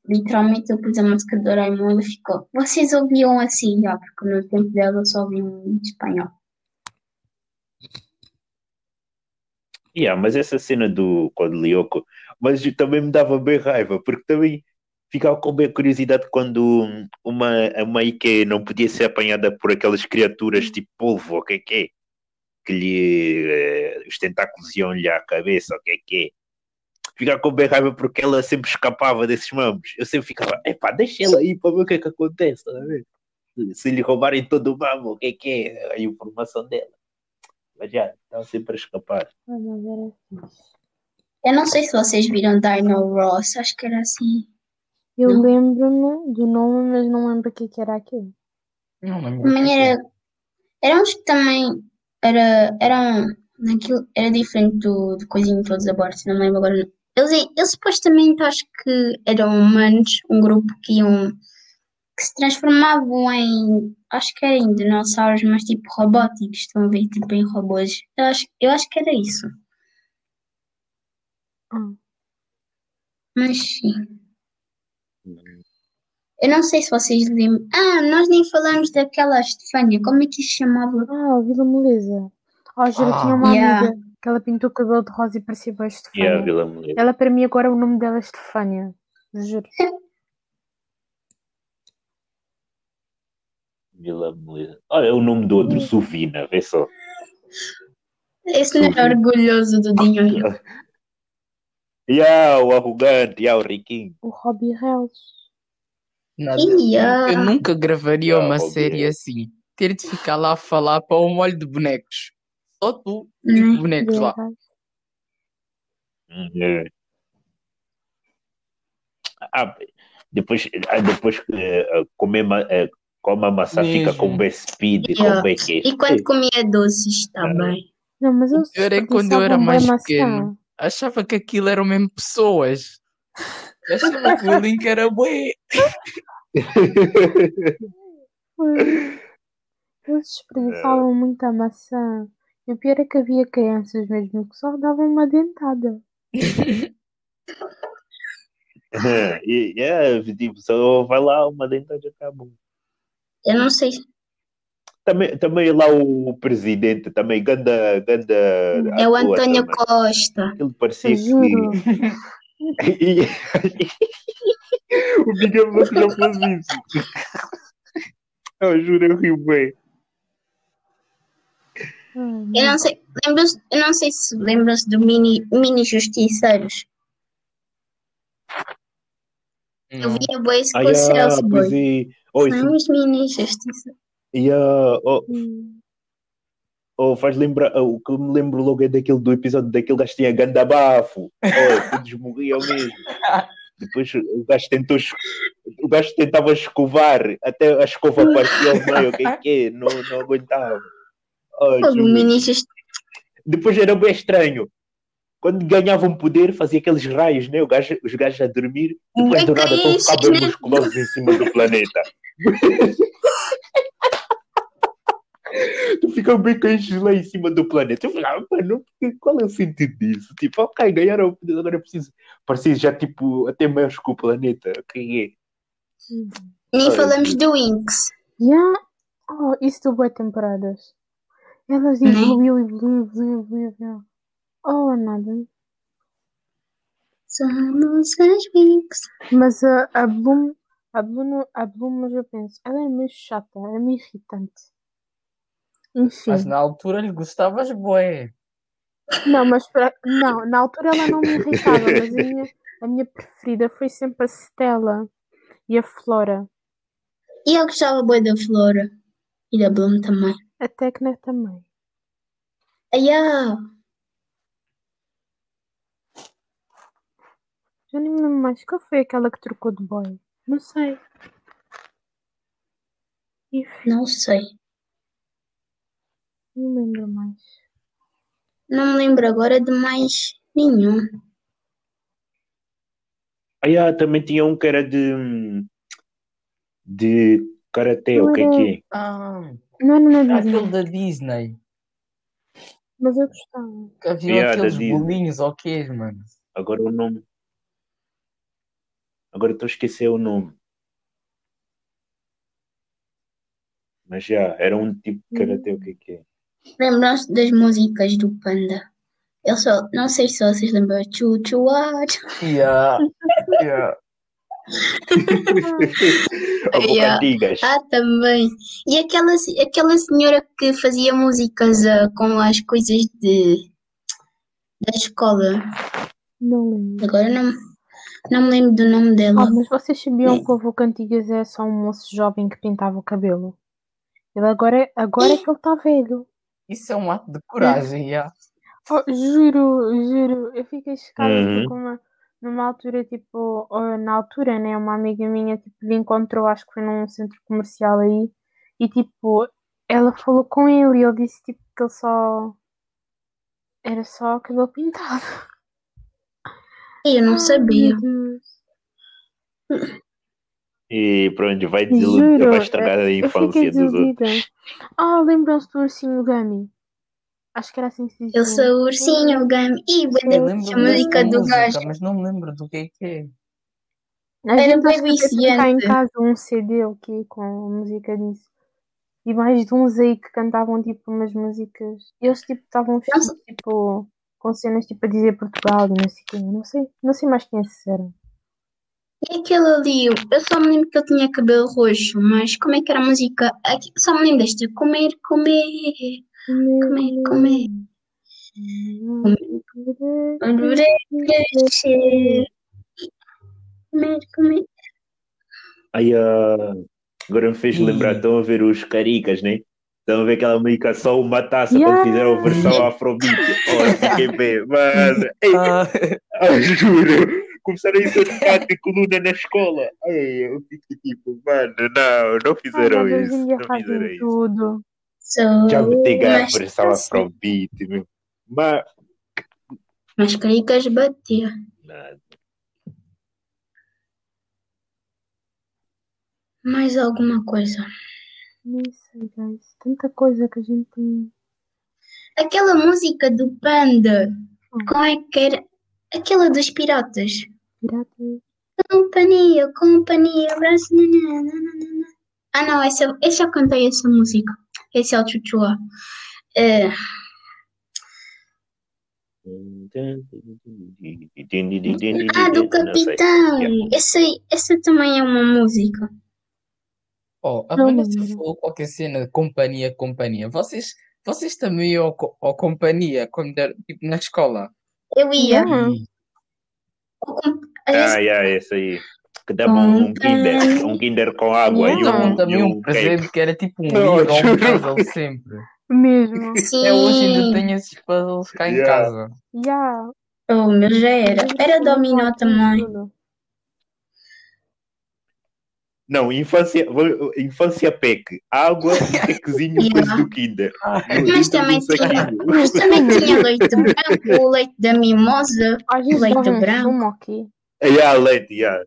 literalmente eu pus a música do Doraemon e ficou. Vocês ouviam assim, já, porque no tempo dela eu só ouvia em espanhol. Yeah, mas essa cena do Codlioco, mas também me dava bem raiva, porque também ficava com bem curiosidade quando uma, uma Ike não podia ser apanhada por aquelas criaturas tipo polvo, o que é que é? Que lhe, eh, os tentáculos iam-lhe à cabeça, o que é que é? Ficava com bem raiva porque ela sempre escapava desses mamos. Eu sempre ficava, epá, deixa ela aí para ver o que é que acontece, tá a ver? Se lhe roubarem todo o mamo, o que é que é a informação dela? Mas já, estava sempre a escapar. Fixe. Eu não sei se vocês viram Dino Ross, acho que era assim. Eu lembro-me do nome, mas não lembro o que é que era aquilo. Não lembro. Também é que era. Eram uns que também. Era, eram. Naquilo, era diferente do, do Coisinho Todos a Bordo, se não me lembro agora. Eles, eles supostamente acho que eram humanos, um grupo que iam que se transformavam em. Acho que era em dinossauros, mas tipo robóticos. Estão a ver? Tipo em robôs. Eu acho, eu acho que era isso. Ah, Mas sim. Eu não sei se vocês lembram. Ah, nós nem falamos daquela Estefânia. Como é que se chamava? ah Vila Moleza. Oh, juro, Ah. tinha uma Yeah. amiga que ela pintou o cabelo de rosa e parecia bem Estefânia. Vila Mulher. Ela para mim agora o nome dela é Estefânia. Juro. Vila Mulher. Olha, é o nome do outro, Suvina, vê só. Esse não era orgulhoso do dinheiro. E ah, o arrogante, e ah, o riquinho. O Robbie. Nada. Ia. Eu nunca gravaria Ah, uma série assim. Ter de ficar lá a falar para um molho de bonecos. Só tu, Né? tipo bonecos lá. Hum, é. Ah, depois, ah, depois eh, comer ma- eh, come a maçã, fica com best speed, Yeah. como é que é? E quando comia doces também. Não, mas eu O pior é quando eu era mais pequeno, achava que aquilo eram mesmo pessoas. Achava que o Link era bué. Eles desperdiçavam muita maçã. E o pior é que havia crianças mesmo que só davam uma dentada. e, é, tipo, só vai lá, uma dentada bom. Eu não sei. Também, também lá o presidente, também, ganda, ganda É o ator Antônio também. Costa. Ele parecia Juro. que... O Miguel Moura já fez isso. Eu juro, eu rio bem. Eu não sei. Lembras, eu não sei se lembram-se do mini, mini justiceiros. Eu Não. via bois com Ah, o Celso, boy. Oh, isso, São os mini justiceiros. yeah, oh, hum. oh, faz lembrar, oh, o que eu me lembro logo é daquele do episódio daquele gajo que tinha ganda bafo. Oh, todos morriam mesmo. Depois o gajo tentou, o gajo tentava escovar, até a escova partia ao meio, o que é que é? Não, não aguentava. O juro. mini justiceiro. Depois era bem estranho. Quando ganhavam poder, fazia aqueles raios, né? O gajo, os gajos a dormir, depois do nada estão musculosos em cima do planeta. tu fica bem com eles lá em cima do planeta. Eu falava, mano, qual é o sentido disso? Tipo, ok, ganharam o poder, agora é preciso. Parecia já, tipo, até maiores que o planeta. O que é? Nem falamos do Winx. Yeah. Oh, isso deu boas temporadas. Elas Né? evoluiu, evoluiu, evoluiu, evoluiu, evoluiu. Oh, nada. Somos as Winx. Mas a, a Bloom, a Bloom, a Bloom, mas eu penso, ela é meio chata, é meio irritante. Enfim. Mas na altura lhe gostavas bué. Não, mas para... não, na altura ela não me irritava, mas a minha, a minha preferida foi sempre a Stella e a Flora. E eu gostava bem da Flora. E da Bloom também. A Tecna também. Ai, ah, Já nem me lembro mais. Qual foi aquela que trocou de boy? Não sei. Enfim, não sei. não me lembro mais. Não me lembro agora de mais nenhum. Ah, yeah, também tinha um que era de. de karatê, o que é que é? Ah, Não era na aquele Disney, da Disney. mas eu gostava. Que havia Yeah, da aqueles Disney. bolinhos ou quê, mano? Agora o nome. Agora estou a esquecer o nome. Mas já, era um tipo de karatê, o que é que é? Lembram-se das músicas do Panda? Eu só, não sei se vocês lembram. Chu chu ah, chu. Yeah. Yeah. Antigas. Ah, também. E aquela, aquela senhora que fazia músicas ah, com as coisas de da escola. Não lembro. Agora não, não me lembro do nome dela. Ah, mas vocês sabiam que o avô Cantigas é só um moço jovem que pintava o cabelo? Ele agora é, agora é que ele está velho. Isso é um ato de coragem, yeah. Oh, juro, juro, eu fiquei chocada Uhum. porque uma, numa altura, tipo, na altura, né, uma amiga minha, tipo, lhe encontrou, acho que foi num centro comercial aí, e, tipo, ela falou com ele e ele disse, tipo, que ele só, era só cabelo pintado. Eu não Ai, sabia. E pronto, vai desiludir, vai estragar a infância dos outros. Ah, lembram-se do ursinho Gummy? Acho que era assim que se dizia. Eu sou o ursinho, o Gami. Ih, Eu Lembro a música do gajo. mas não me lembro do que é que é. A Era gente que cá em casa um CD aqui com a música disso. E mais de uns aí que cantavam tipo umas músicas. Eles tipo estavam tipo com cenas tipo a dizer Portugal e não sei o quê. Não sei, não sei mais quem esses eram. E aquele ali, eu só me lembro que ele tinha cabelo roxo, mas como é que era a música? Aqui- Só me lembro deste comer, comer, comer, comer. Adorei crescer. Comer, comer. Aí, ah, agora me fez lembrar, estão a ver os caricas, né? Estão a ver aquela música só uma taça Yeah. quando fizeram a versão afrobeat. Oh, fiquei bem, mano. Ei, Ah, juro, começaram a isso de coluna na escola. Ei, eu fiquei tipo, mano, não, não fizeram mas hoje isso. Não fizeram isso. tudo. Sou Já me tem a mas versão assim, afrobeat, meu. Mas, Mas caricas batia. nada. Mais alguma coisa. Nem sei, guys. Tanta coisa que a gente tem. Aquela música do Panda. Hum. Como é que era? Aquela dos piratas. Piratas. Companhia, companhia, braço. nananana. Ah, não, essa, eu já cantei essa música. Esse é o Chuchua. É, ah, do. Capitão. Essa, essa também é uma música. oh, a Não Vanessa lembro. falou qualquer cena de companhia, companhia. Vocês, vocês também iam ao, co- ao companhia quando era, tipo, na escola? Eu ia. E- Ah, yeah, esse aí. Que dava um, um Kinder, um Kinder com água e Davam um, e também um um cake. presente que era tipo um Não, livro ou um puzzle sempre. Mesmo. Até hoje ainda Sim. tenho esses puzzles cá em Yeah. casa. Yeah. Oh, meu já era. Era dominó também. Não, infância, infância PEC, água e quequezinho Yeah. depois do Kinder. Mas também saquinho. Mas também tinha leite branco, leite da mimosa. Vezes Leite davam um branco. aqui. Yeah, leite, yeah.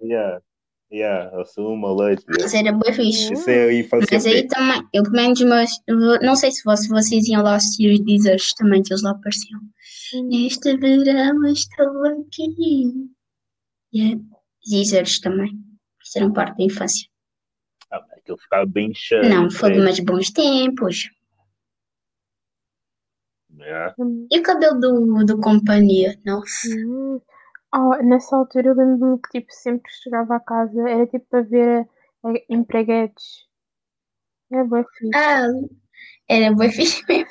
Yeah, yeah, assumo leite. Mas era bem fixe. Isso é a infância Mas aí também, eu pelo menos, mas, não sei se vocês, vocês iam lá assistir os Deezers também, que eles lá apareciam. Este verão estou aqui. Yeah. Deezers também. Fizeram parte da infância. Ah, mas aquilo ficava bem cheio. Não, foi mais bons tempos. Yeah. E o cabelo do, do companhia? Nossa. Hum. Ah, nessa altura eu lembro-me que tipo, sempre que chegava a casa era tipo para ver empreguetes. É bem fixe. Ah, era bem fixe mesmo.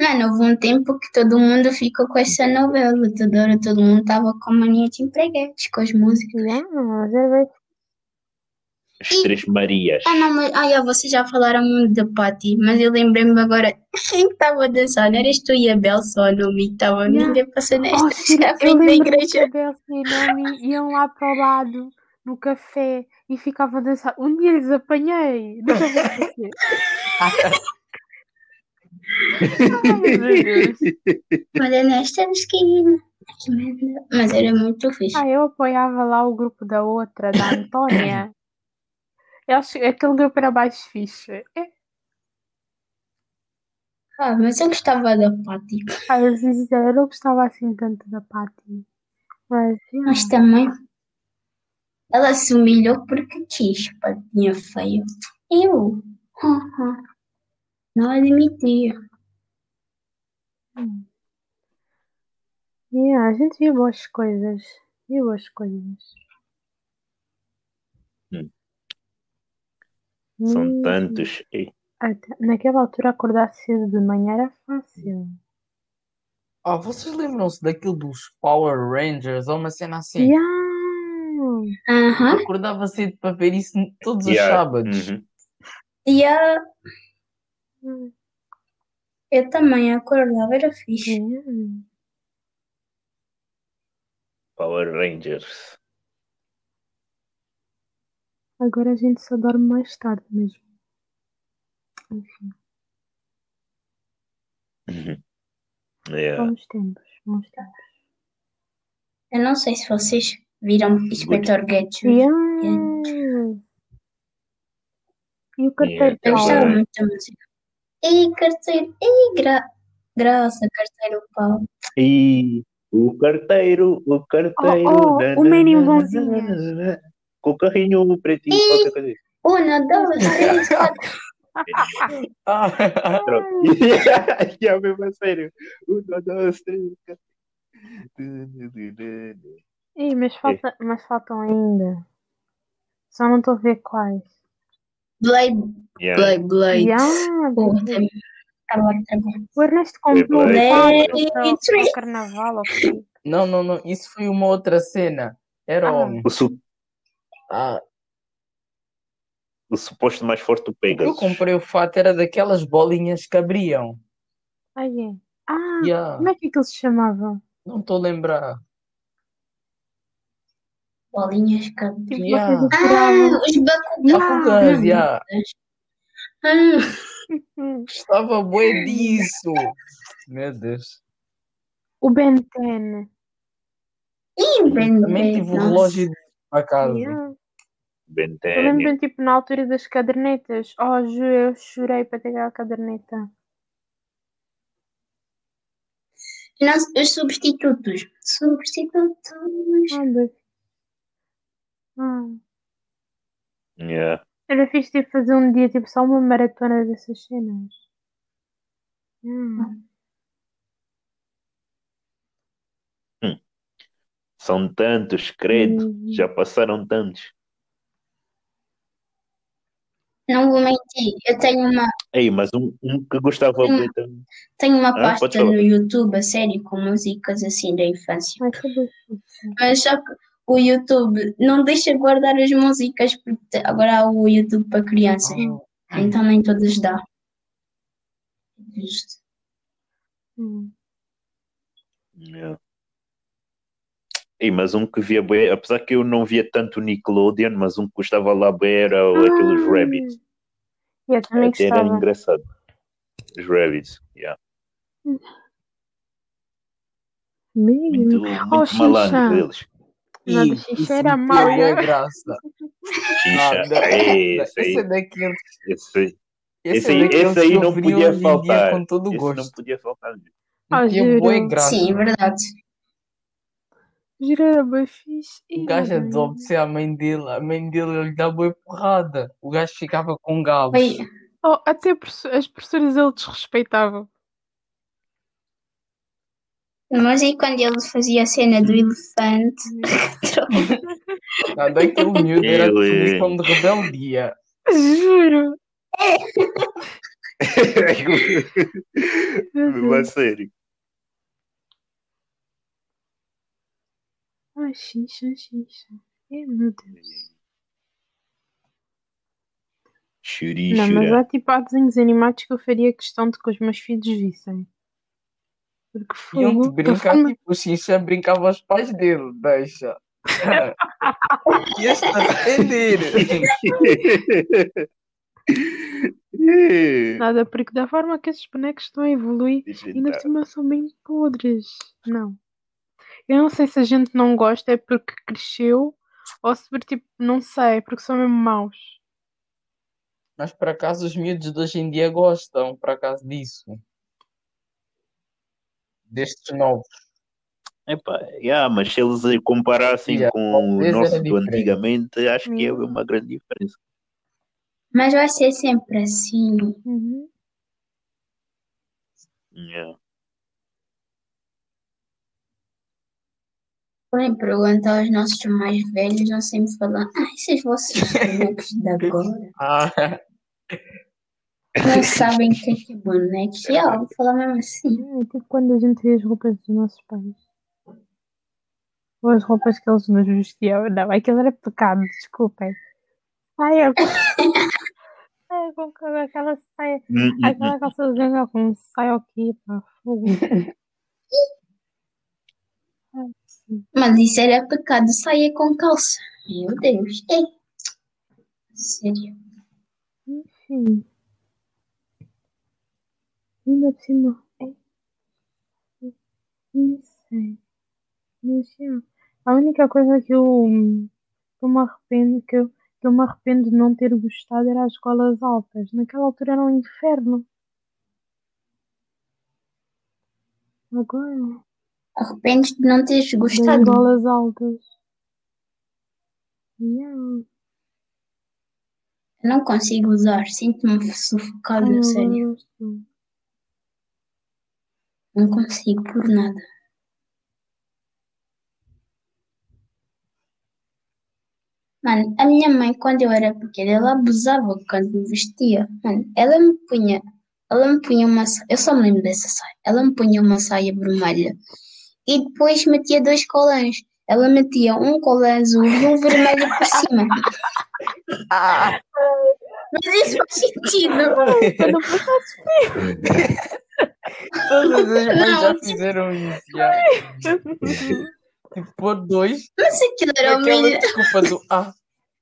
Mano, houve um tempo que todo mundo ficou com essa novela. Toda hora todo mundo estava com mania de empreguetes, com as músicas. Yeah, mas era bem As Três Marias. Ah, não, mas ah, já, vocês já falaram muito da Patty, mas eu lembrei-me agora quem estava a dançar. Não eras tu e a Bel só, não me estava Yeah. ninguém passando Oh, esta sim, já eu vim da igreja. a Belsa e a Naomi iam lá para o lado, no café, e ficavam a dançar. Um dia lhes apanhei. Nunca vou esquecer. Ai, meu Deus. Olha nesta esquina. Que merda. Mas era muito fixe. Ah, eu apoiava lá o grupo da outra, da Antônia. Eles, aquele grupo era mais fixe. É, Ah, mas eu gostava da Patty. ah, eu, sou sincera, eu não gostava assim tanto da Patty. Mas. Mas também ela se humilhou porque quis, patinha feia. Eu haha, não admitia. Yeah, a gente via boas coisas. Via boas coisas. São Mesmo. tantos. Ei, Até- naquela altura acordar cedo de manhã era fácil. Ah, vocês lembram-se daquilo dos Power Rangers ou uma cena assim? Yeah. Aham. Acordava cedo para ver isso todos os Yeah. sábados. Uhum. E a- eu também acordava, era fixe. Yeah. Power Rangers. Agora a gente só dorme mais tarde mesmo. Enfim. Yeah. bons tempos, bons tempos. Eu não sei se vocês Viram Inspector Gadget. Yeah. E o carteiro Eu Yeah, gostava muito da música. Ei, carteiro, ei, gra... graça, carteiro Paulo. E o carteiro, o carteiro. Oh, oh, o menino bonzinho. Com o carrinho pretinho, Ih. qualquer coisa. Um, dois, três, quatro. Ah, Pronto. E é a mesma sério. Um, dois, três. quatro. Ih, mas, falta, mas faltam ainda. Só não estou a ver quais. Blade, Yeah. Blade, Blade. Yeah, Blade. tem- Agora, agora. o Ernesto comprou um o- o carnaval. não, não, não. Isso foi uma outra cena. Era Ah. o. O, su- Ah, o suposto mais forte do que eu Pegasus. comprei o fato era daquelas bolinhas que abriam. Ah, é. Ah, Yeah, como é que aquilo se chamava? não estou a lembrar. Bolinhas, cabelo. Tipo, Yeah. vocês Ah, os Bakugans. Bakugans, yeah. Ah, Hum, Gostava bué disso. Meu Deus. O Ben 10. e Ben Também 10, tive o relógio de para casa. Yeah. Ben Eu 10. lembro tipo, na altura das cadernetas. Oh, ju- eu chorei para ter aquela caderneta. Não, os substitutos. Substitutos. Ah. Ah. Yeah. Era fixe tipo, fazer um dia tipo, só uma maratona dessas cenas. Hum. São tantos, credo. Hum. Já passaram tantos. Não vou mentir, eu tenho uma, Ei, mas um, um que gostava Hum. muito também. tenho uma Ah, pasta no YouTube, a sério, com músicas assim da infância. Fixe. Mas só que o YouTube não deixa guardar as músicas, porque agora há o YouTube para crianças. Então nem todas dá. Isto. Hum. Yeah. Ei, mas um que via bem, apesar que eu não via tanto Nickelodeon, mas um que gostava lá bem era o- aqueles Ah. Rabbits. Eu também Até era gostava. engraçado. Os Rabbits, yeah. Mesmo. Muito, Oh, muito malandro Xixa. deles. Nada, Ih, era mau. deu bué graça. Xixa, Ah, é, esse aí, Esse é daqueles. esse aí, Esse é aí, esse aí não podia faltar. com todo o Esse gosto. não podia faltar. Ah, bué juro. graça. Sim, é verdade. Bem fixe. O gajo a bem. desobedecer à mãe dele, a mãe dele lhe dá boa porrada. O gajo ficava com galos. Oh, até as professoras ele desrespeitava. mas e quando ele fazia a cena do elefante? Nada, aquele miúdo era de Ele- posição de rebeldia. Juro. Meu Mas sério. Ai, xixa, xixa. É, meu Deus. Churi, Não, mas há tipo há desenhos animados que eu faria questão de que os meus filhos vissem. Porque fogo, da brincar, tipo, o Xixa brincava aos pais dele, deixa. Ias-te arrepender. Nada, porque da forma que esses bonecos estão a evoluir, ainda por estar. cima são bem podres. Não. Eu não sei se a gente não gosta é porque cresceu ou se porque tipo, não sei, porque são mesmo maus. Mas por acaso os miúdos de hoje em dia gostam, por acaso disso. Destes novos. Epá, yeah, mas se eles comparassem Yeah, com o nosso do antigamente, acho que é Hum. uma grande diferença. Mas vai ser sempre assim. Uhum. Yeah. Podem perguntar aos nossos mais velhos, vão sempre falar, ah, esses vossos bonecos de agora Ah, não sabem o que é que é bonecos. E eu vou falar mesmo assim. É tipo quando a gente vê as roupas dos nossos pais. Ou as roupas que eles nos vestiam. Não, aquilo era pecado, desculpem. Saia com, saia com aquela- saia, Hum, hum, aquela calça de com saia aqui, pá, fogo. Mas isso era pecado, saia com calça. Meu Deus, ei. Sério. Enfim. Ainda por cima. É. Não sei. Mas já. A única coisa que eu, que eu me arrependo, que eu, que eu me arrependo de não ter gostado era as escolas altas. Naquela altura era um inferno. Agora, Arrependes de não teres gostado. escolas altas. Yeah. Eu não consigo usar, sinto-me a eu sério. gosto. Não consigo por nada. Mano, a minha mãe, quando eu era pequena, ela abusava quando me vestia. Mano, ela me punha, ela me punha uma, eu só me lembro dessa saia. Ela me punha uma saia vermelha e depois metia dois colãs. Ela metia um colã azul e um vermelho por cima. Ah, Mas isso faz sentido. Eu não posso todas as mães já fizeram isso. Já. Tipo, pôr dois Mas aquilo era o aquela melhor. desculpa do ah,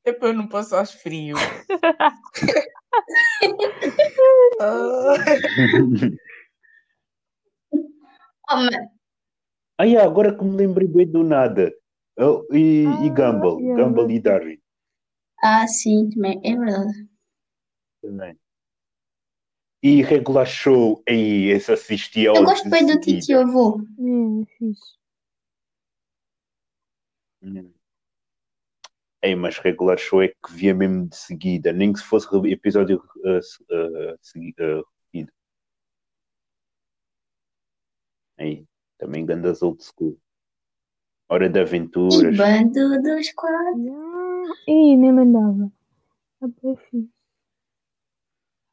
é para eu não passar frio. Ah. Oh, Ah, yeah, agora que me lembrei bem do nada. Oh, e, e Ah, Gumball, yeah, Gumball e Darwin Ah, sim, também, é verdade. também. E Regular Show, aí esse assisti ao Eu gosto bem do titio avô. É, fixe. Hum. Ei, mas Regular Show é que via mesmo de seguida, nem que se fosse re- episódio uh, uh, segui- repetido. Aí, também grandes old school. Hora de E Aventuras. bando dos quatro. Ih, nem lembrava. Ah, bem fixe.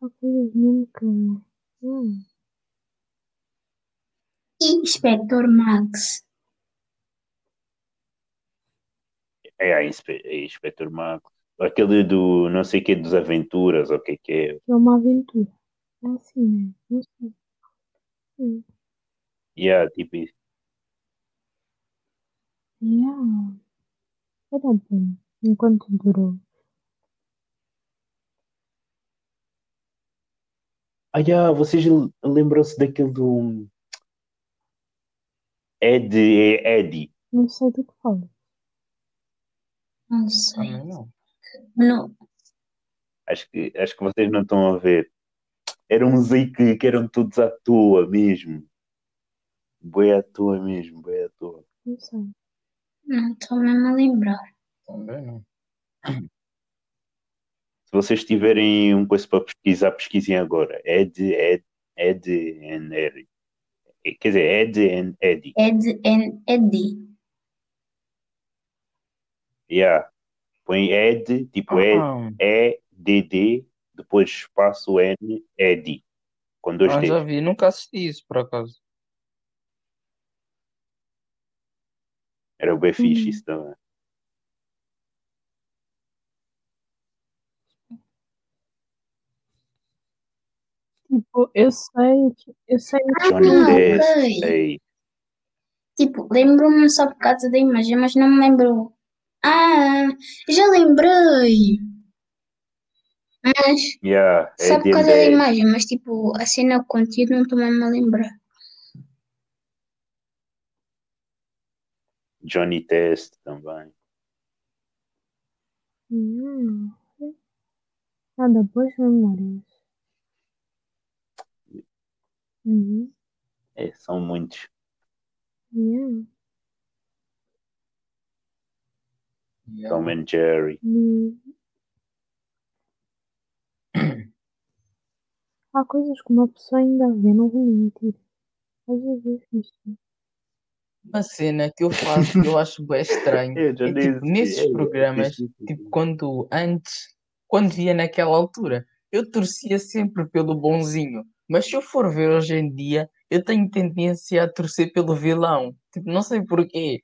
Há coisas mesmo que. Hum. E Inspector Max. É, a Inspe é Inspector Max. Aquele do não sei o que dos Aventuras, ou o que que é. É uma aventura. É assim, né? Não sei. Hum. Yeah, tipo isso. Yeah. Era bom. Enquanto durou. Ah, yeah, vocês lembram-se daquele do Ed, é Eddie. Não sei do que fala. Não sei. Também não. Não. Acho que, acho que vocês não estão a ver. Eram uns aí que, que eram todos à toa mesmo. Boi à toa mesmo, boi à toa. Não sei. Não estou mesmo a lembrar. Também não. Se vocês tiverem um coisa para pesquisar, pesquisem agora. Ed, Ed, Ed and Eddie. Quer dizer, Ed and Eddie. Ed and Eddie. Yeah. Põe Ed, tipo Ed, Ah, E, D, D, depois espaço N, Eddie. Com dois ah, já vi, nunca assisti isso por acaso. Era bem fixe Hum. isso também. Tipo, eu sei que. Eu sei que. Johnny Ah, Test. Ei. Tipo, lembro-me só por causa da imagem, mas não me lembro. Ah, já lembrei. Mas Yeah, só Ed por causa da imagem, mas tipo, a cena, o conteúdo, não estou mesmo a lembrar. Johnny Test também. Hum. Nada, boas memórias. Uhum. É, são muitos. Yeah. Yeah. Tom and Jerry. E... Há coisas que uma pessoa ainda vê, não vou mentir. Às vezes é fixe. Uma cena que eu faço que eu acho bem estranho Eu já é disse, tipo, nesses eu programas, disse tipo, quando antes, quando via naquela altura, eu torcia sempre pelo bonzinho. Mas se eu for ver hoje em dia, eu tenho tendência a torcer pelo vilão. Tipo, não sei porquê.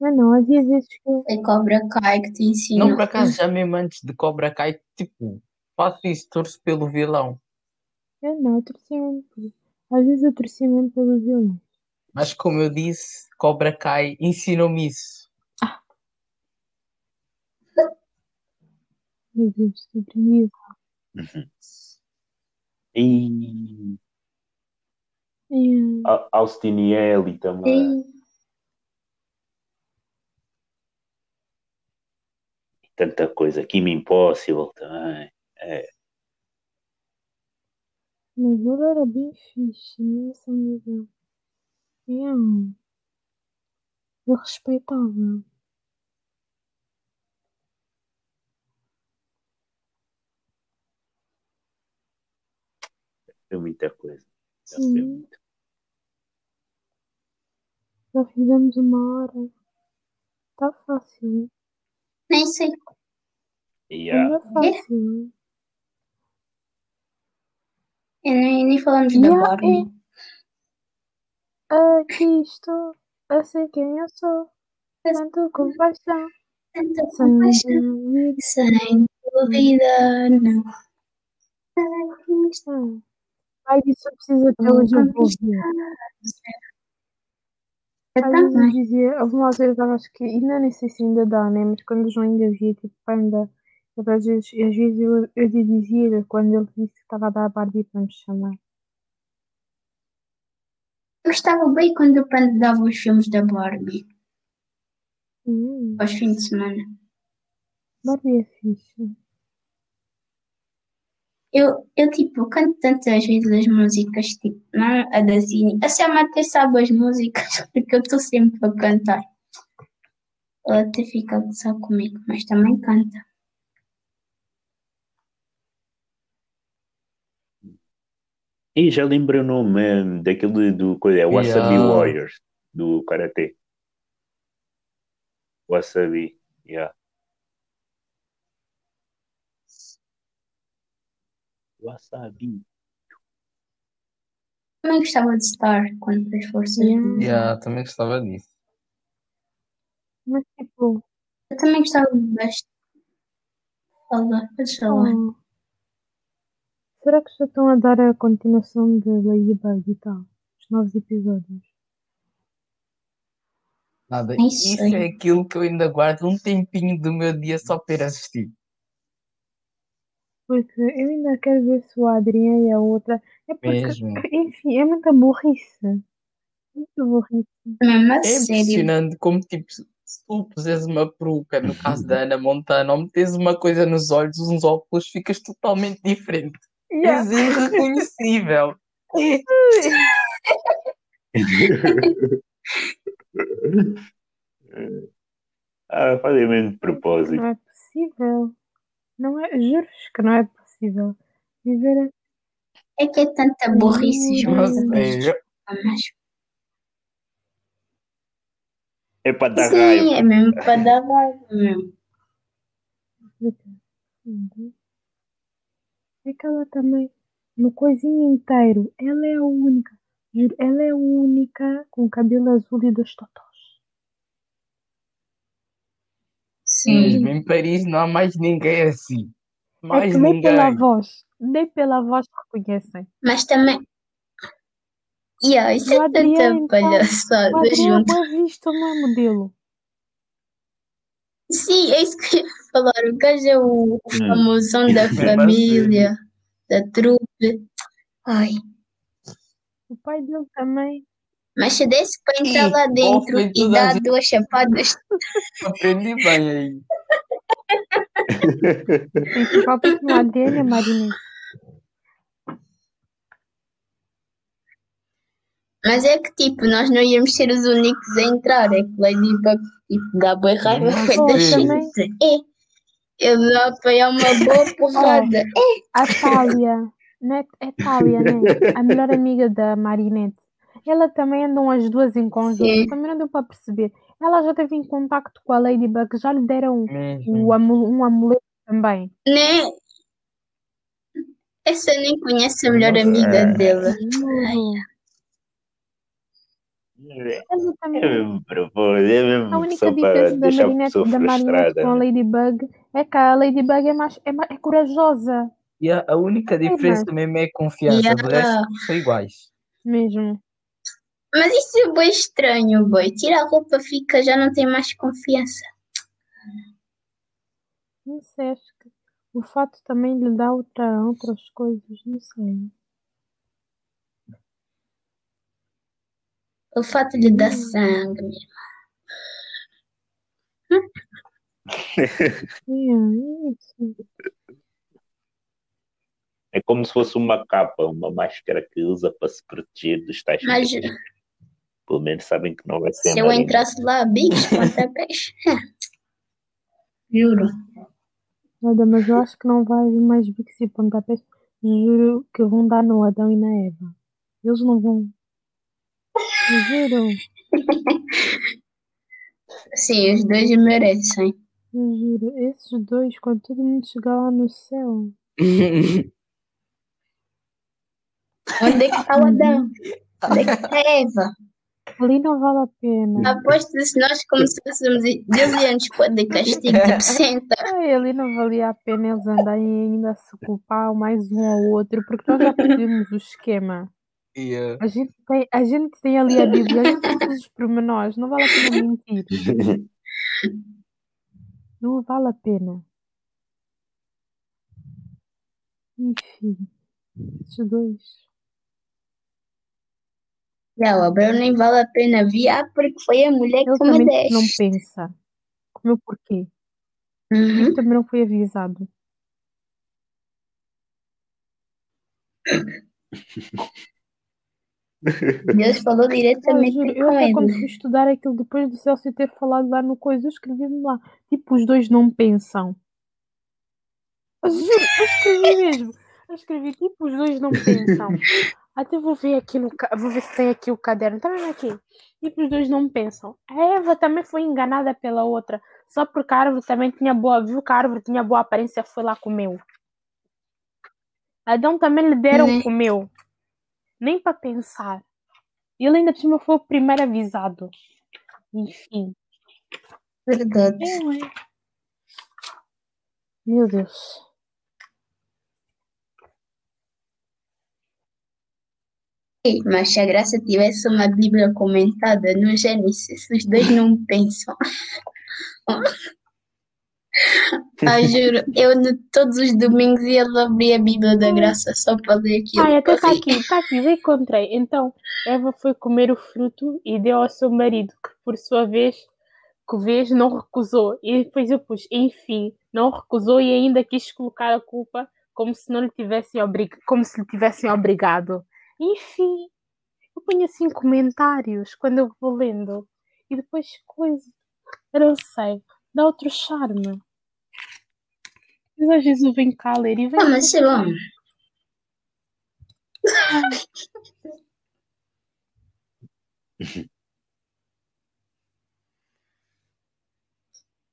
Mas não, havia vezes que. É Cobra Kai que te ensina. Não por acaso, já mesmo antes de Cobra Kai, tipo, faço isso, torço pelo vilão. Eu não, eu torcia mesmo Às vezes eu torcia mesmo pelo violão. Mas como eu disse, Cobra Kai ensinou-me isso. Meu Deus, que tremia. E É, A- Austin e Ellie também. Sim. tanta coisa. Kim Impossible também. É. Mas ele era bem fixe, não se me engano. É. Eu respeitava. Tem muita coisa. Já Sim. foi muito. Já fizemos uma hora. Tá fácil. Nem sei. Yeah. Ainda é fácil. Eu nem, nem falamos da Yeah, Barbie. Aqui estou, a ser quem eu sou. Tanto compaixão. Tanta compaixão. Sem dúvida, não. Aqui está. Ai, isso eu preciso até hoje eu vou. Eu eu também. dizia, houve uma altura que eu acho que, ainda nem sei se ainda dá, né? Mas quando o João ainda via, tipo, panda, eu, às vezes, às vezes eu, eu dizia, quando ele disse que estava a dar a Barbie para me chamar. Eu gostava bem quando o Panda dava os filmes da Barbie Hum, aos fins de semana. Barbie é fixe. Eu, eu tipo, canto tantas vezes as músicas, tipo, não a da Zini. A Selma até sabe as músicas, porque eu estou sempre a cantar. Ela até fica a gozar comigo, mas também canta. E já lembro o nome eh, daquele do coisa, é Wasabi Yeah. Warriors do Karate. Wasabi, yeah. Wasabi. Também gostava de estar quando fez forças. Yeah. Também gostava disso. Mas, tipo, Eu também gostava bastante. Fala, podes falar. Será que já estão a dar a continuação de Ladybug e tal? Os novos episódios? Nada. Isso sei. é aquilo que eu ainda guardo um tempinho do meu dia só para ir assistir. Porque eu ainda quero ver se o Adrien e a outra. É porque, Mesmo. enfim, é muita burrice. Muita burrice. Mesmo a É sério. impressionante como, tipo, se se tu puseres uma peruca, no caso da Ana Montana, ou metes uma coisa nos olhos, uns óculos, ficas totalmente diferente. És irreconhecível. ah, fazem mesmo de propósito. Não é possível. Não é, juro-vos que não é possível. Viver É que é tanta burrice sei. mas É para dar Sim, raiva. é mesmo para dar raiva mesmo. É que ela também, no coisinho inteiro, ela é a única. Juro, ela é a única com cabelo azul e dois totós. Sim. Mesmo em Paris não há mais ninguém assim. É Mais que nem pela ninguém. voz. Nem pela voz reconhecem. Mas também. Yeah, isso é O Adriano, tanta então. palhaçada O Adriano é visto, não é modelo. Sim, é isso que eu ia falar. O gajo é o o Hum. famosão da família, da trupe. Ai, O pai dele também. mas se desse para entrar lá dentro e a dar gente. duas chapadas, Aprendi bem aí. Tem palpite no Adriano e a Marinette. Mas é que tipo, nós não íamos ser os únicos a entrar. É que Ladybug tipo, dá boa raiva, Não foi da gente. É. Ele dá apanhar uma boa porrada. É. A Thalia. Né? É Thalia, né? A melhor amiga da Marinette. Ela também andam as duas em conjunto. Sim. Também não deu para perceber. Ela já esteve em contacto com a Ladybug. Já lhe deram amu- um amuleto também. Nem. Essa nem conhece a melhor amiga dela. É mesmo propósito, é A única diferença da Marinette, da Marinette com a? Ladybug é que a Ladybug é mais, é mais é corajosa. E a, a única diferença mesmo é a confiança. Yeah. resto, são iguais. Mesmo. Mas isso é bem estranho, boy. Tira a roupa, fica, já não tem mais confiança. Não sei, acho que o fato também lhe dá outra, outras coisas, não sei. O fato de dar sangue. É, isso. Como se fosse uma capa, uma máscara que usa para se proteger dos tais Mas. Pelo menos sabem que não vai ser se eu entrasse lá, bicos, pontapés. Juro. Olha, mas eu acho que não vai mais bicos e pontapés. Juro que vão dar no Adão e na Eva. Eles não vão. Juro, Sim, os dois merecem. eu juro. Esses dois, quando todo mundo chegar lá no céu. Onde é que está o Adão? Onde é que está a Eva? Ali não vale a pena. Aposto que se nós começássemos nos pôr de castigo, tipo, senta. Ai, ali não valia a pena eles andarem ainda a se culpar mais um ao outro, porque nós já percebemos o esquema. Yeah. A gente tem, a gente tem ali a Bíblia, a gente tem todos os pormenores, não vale a pena mentir. Não vale a pena. Enfim, esses dois. Não, Abraão nem vale a pena viar porque foi a mulher Ele que me também não pensa. Comeu porquê? Uhum. Ele também não foi avisado. Deus falou diretamente juro, eu com quando ele. fui estudar aquilo depois do Celso ter falado lá no coisa, eu escrevi-me lá. Tipo, os dois não pensam. Juro, eu escrevi mesmo. Eu escrevi, tipo, os dois não pensam. Até vou ver aqui no vou ver se tem aqui o caderno. Tá vendo aqui? Tipo, os dois não pensam. A Eva também foi enganada pela outra. Só porque a árvore também tinha boa, viu que a árvore tinha boa aparência, foi lá comeu. Adão também lhe deram, comeu. Nem para pensar. E ele ainda por cima foi o primeiro avisado. Enfim. Verdade. É, ué. Meu Deus. Mas se a graça tivesse uma Bíblia comentada no Gênesis, os dois não pensam. Ah, juro, eu todos os domingos ia abrir a Bíblia da Graça só para ler aquilo. Ai, até está aqui, está aqui, já encontrei. Então, Eva foi comer o fruto e deu ao seu marido, que por sua vez, que vez não recusou. E depois eu pus, enfim, não recusou e ainda quis colocar a culpa como se não lhe tivessem obrigado, como se lhe tivessem obrigado. Enfim, eu ponho assim comentários quando eu vou lendo. E depois coisa. Eu não sei, dá outro charme. Mas às vezes eu venho cá ler e venho Ah, mas é bom.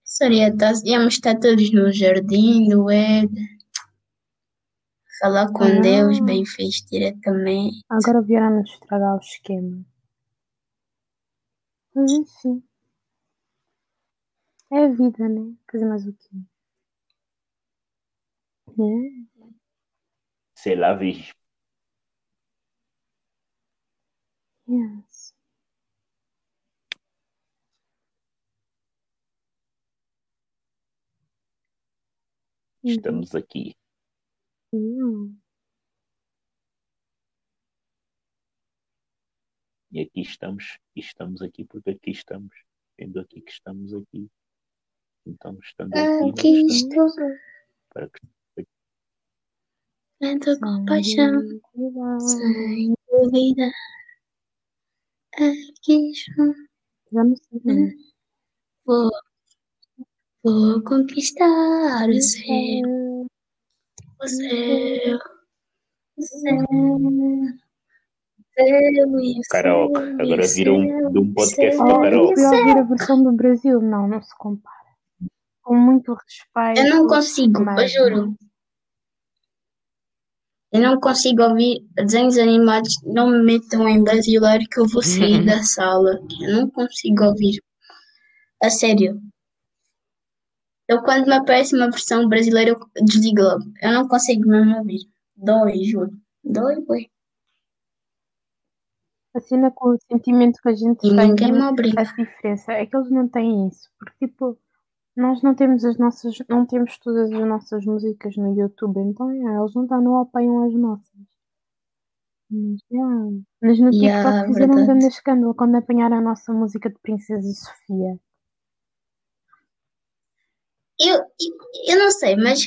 Seria, tá, íamos estar todos no jardim do Ed, falar com Ah. Deus, bem fez diretamente. Agora vieram nos estragar o esquema. Mas enfim. É a vida, né? Fazer mais o quê? Né? Sei lá, vi. Yes. Estamos aqui. E aqui estamos. Estamos aqui porque aqui estamos. Sendo aqui que estamos aqui. Então, estando aqui, nós Aqui estamos estou, para que com paixão, Sem dúvida. Aqui estou, não. vou, vou conquistar o céu, o céu, o céu. Karaoke. céu, Agora vira um, de um podcast para Oh, eu karaoke. fui ouvir a versão do Brasil. Não, não se compara. Com muito respeito. Eu não consigo, eu mas juro. Eu não consigo ouvir desenhos animados. Não me metam em brasileiro que eu vou sair da sala. Eu não consigo ouvir. A sério. Eu quando me aparece uma versão brasileira eu desligo logo. Eu não consigo mesmo ouvir. Dói, juro. Dói, ué. A cena com o sentimento que a gente E tem, ninguém me a obriga. diferença é que eles não têm isso. Porque, tipo, nós não temos as nossas, não temos todas as nossas músicas no YouTube, então, é, eles não, tá, não apoiam as nossas. Mas, yeah. Mas no TikTok Yeah, fizeram um grande escândalo quando apanharam a nossa música de Princesa Sofia. Eu, eu, não sei, mas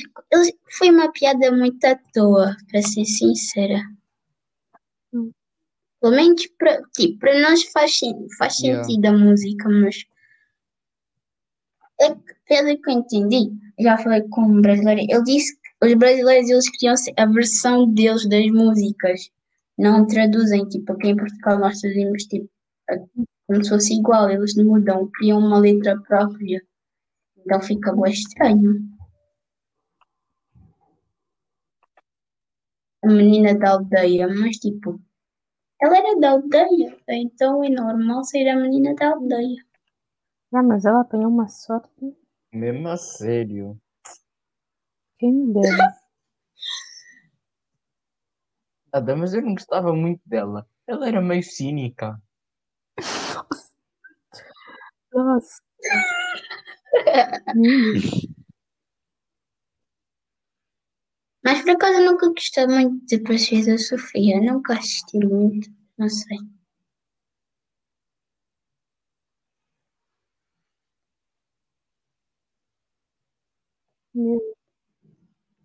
foi uma piada muito à toa, para ser sincera. Hum. Pelo menos para, tipo, para nós faz, faz Yeah. sentido a música, mas é que, pelo que eu entendi, já falei com um brasileiro, ele disse que os brasileiros eles criam a versão deles das músicas, não traduzem, tipo, aqui em Portugal nós traduzimos tipo, como se fosse igual, eles mudam, criam uma letra própria. Então fica bem estranho. A menina da aldeia, mas tipo, ela era da aldeia, então é normal ser a menina da aldeia. Ah, mas ela apanhou uma sorte. Mesmo a sério. Quem me dera. Nada, mas eu não gostava muito dela. Ela era meio cínica. Nossa. Mas por acaso eu nunca gostei muito de Princesa Sofia, nunca assisti muito, não sei. Meu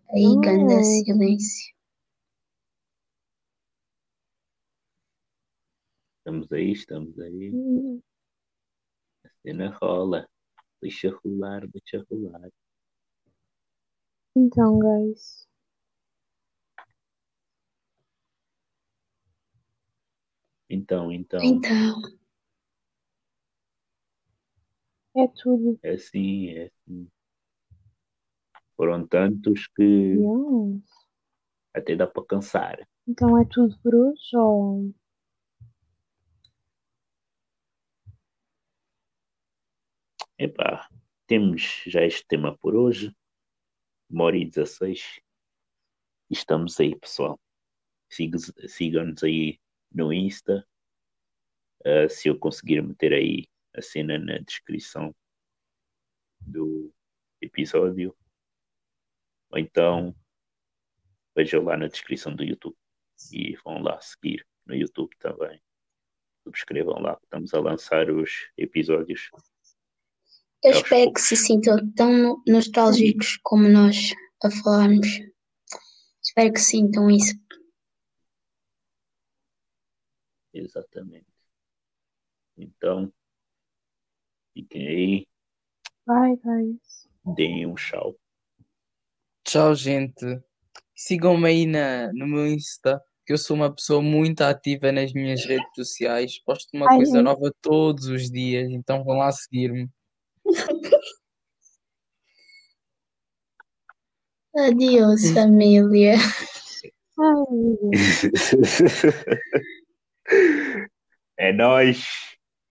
Aí ganda silêncio. Estamos aí, estamos aí. Deus. A cena rola. Deixa rolar, deixa rolar. Então, guys. Então, então, Então, É tudo. é assim, é assim. Foram tantos que Deus. até dá para cansar. Então é tudo por hoje ou. Epá, temos já este tema por hoje. Uma hora e 16. Estamos aí, pessoal. Siga- Sigam-nos aí no Insta. Ah, se eu conseguir meter aí a cena na descrição do episódio. Ou então vejam lá na descrição do YouTube. E vão lá seguir no YouTube também. Subscrevam lá que estamos a lançar os episódios eu espero que poucos. se sintam tão nostálgicos como nós a falarmos. Espero que sintam isso. Exatamente. Então, fiquem aí, Bye, guys. deem um tchau. Tchau, gente. Sigam-me aí na, no meu Insta, que eu sou uma pessoa muito ativa nas minhas redes sociais. Posto uma Ai, coisa gente. nova todos os dias, então vão lá seguir-me. Adeus, família. É nóis.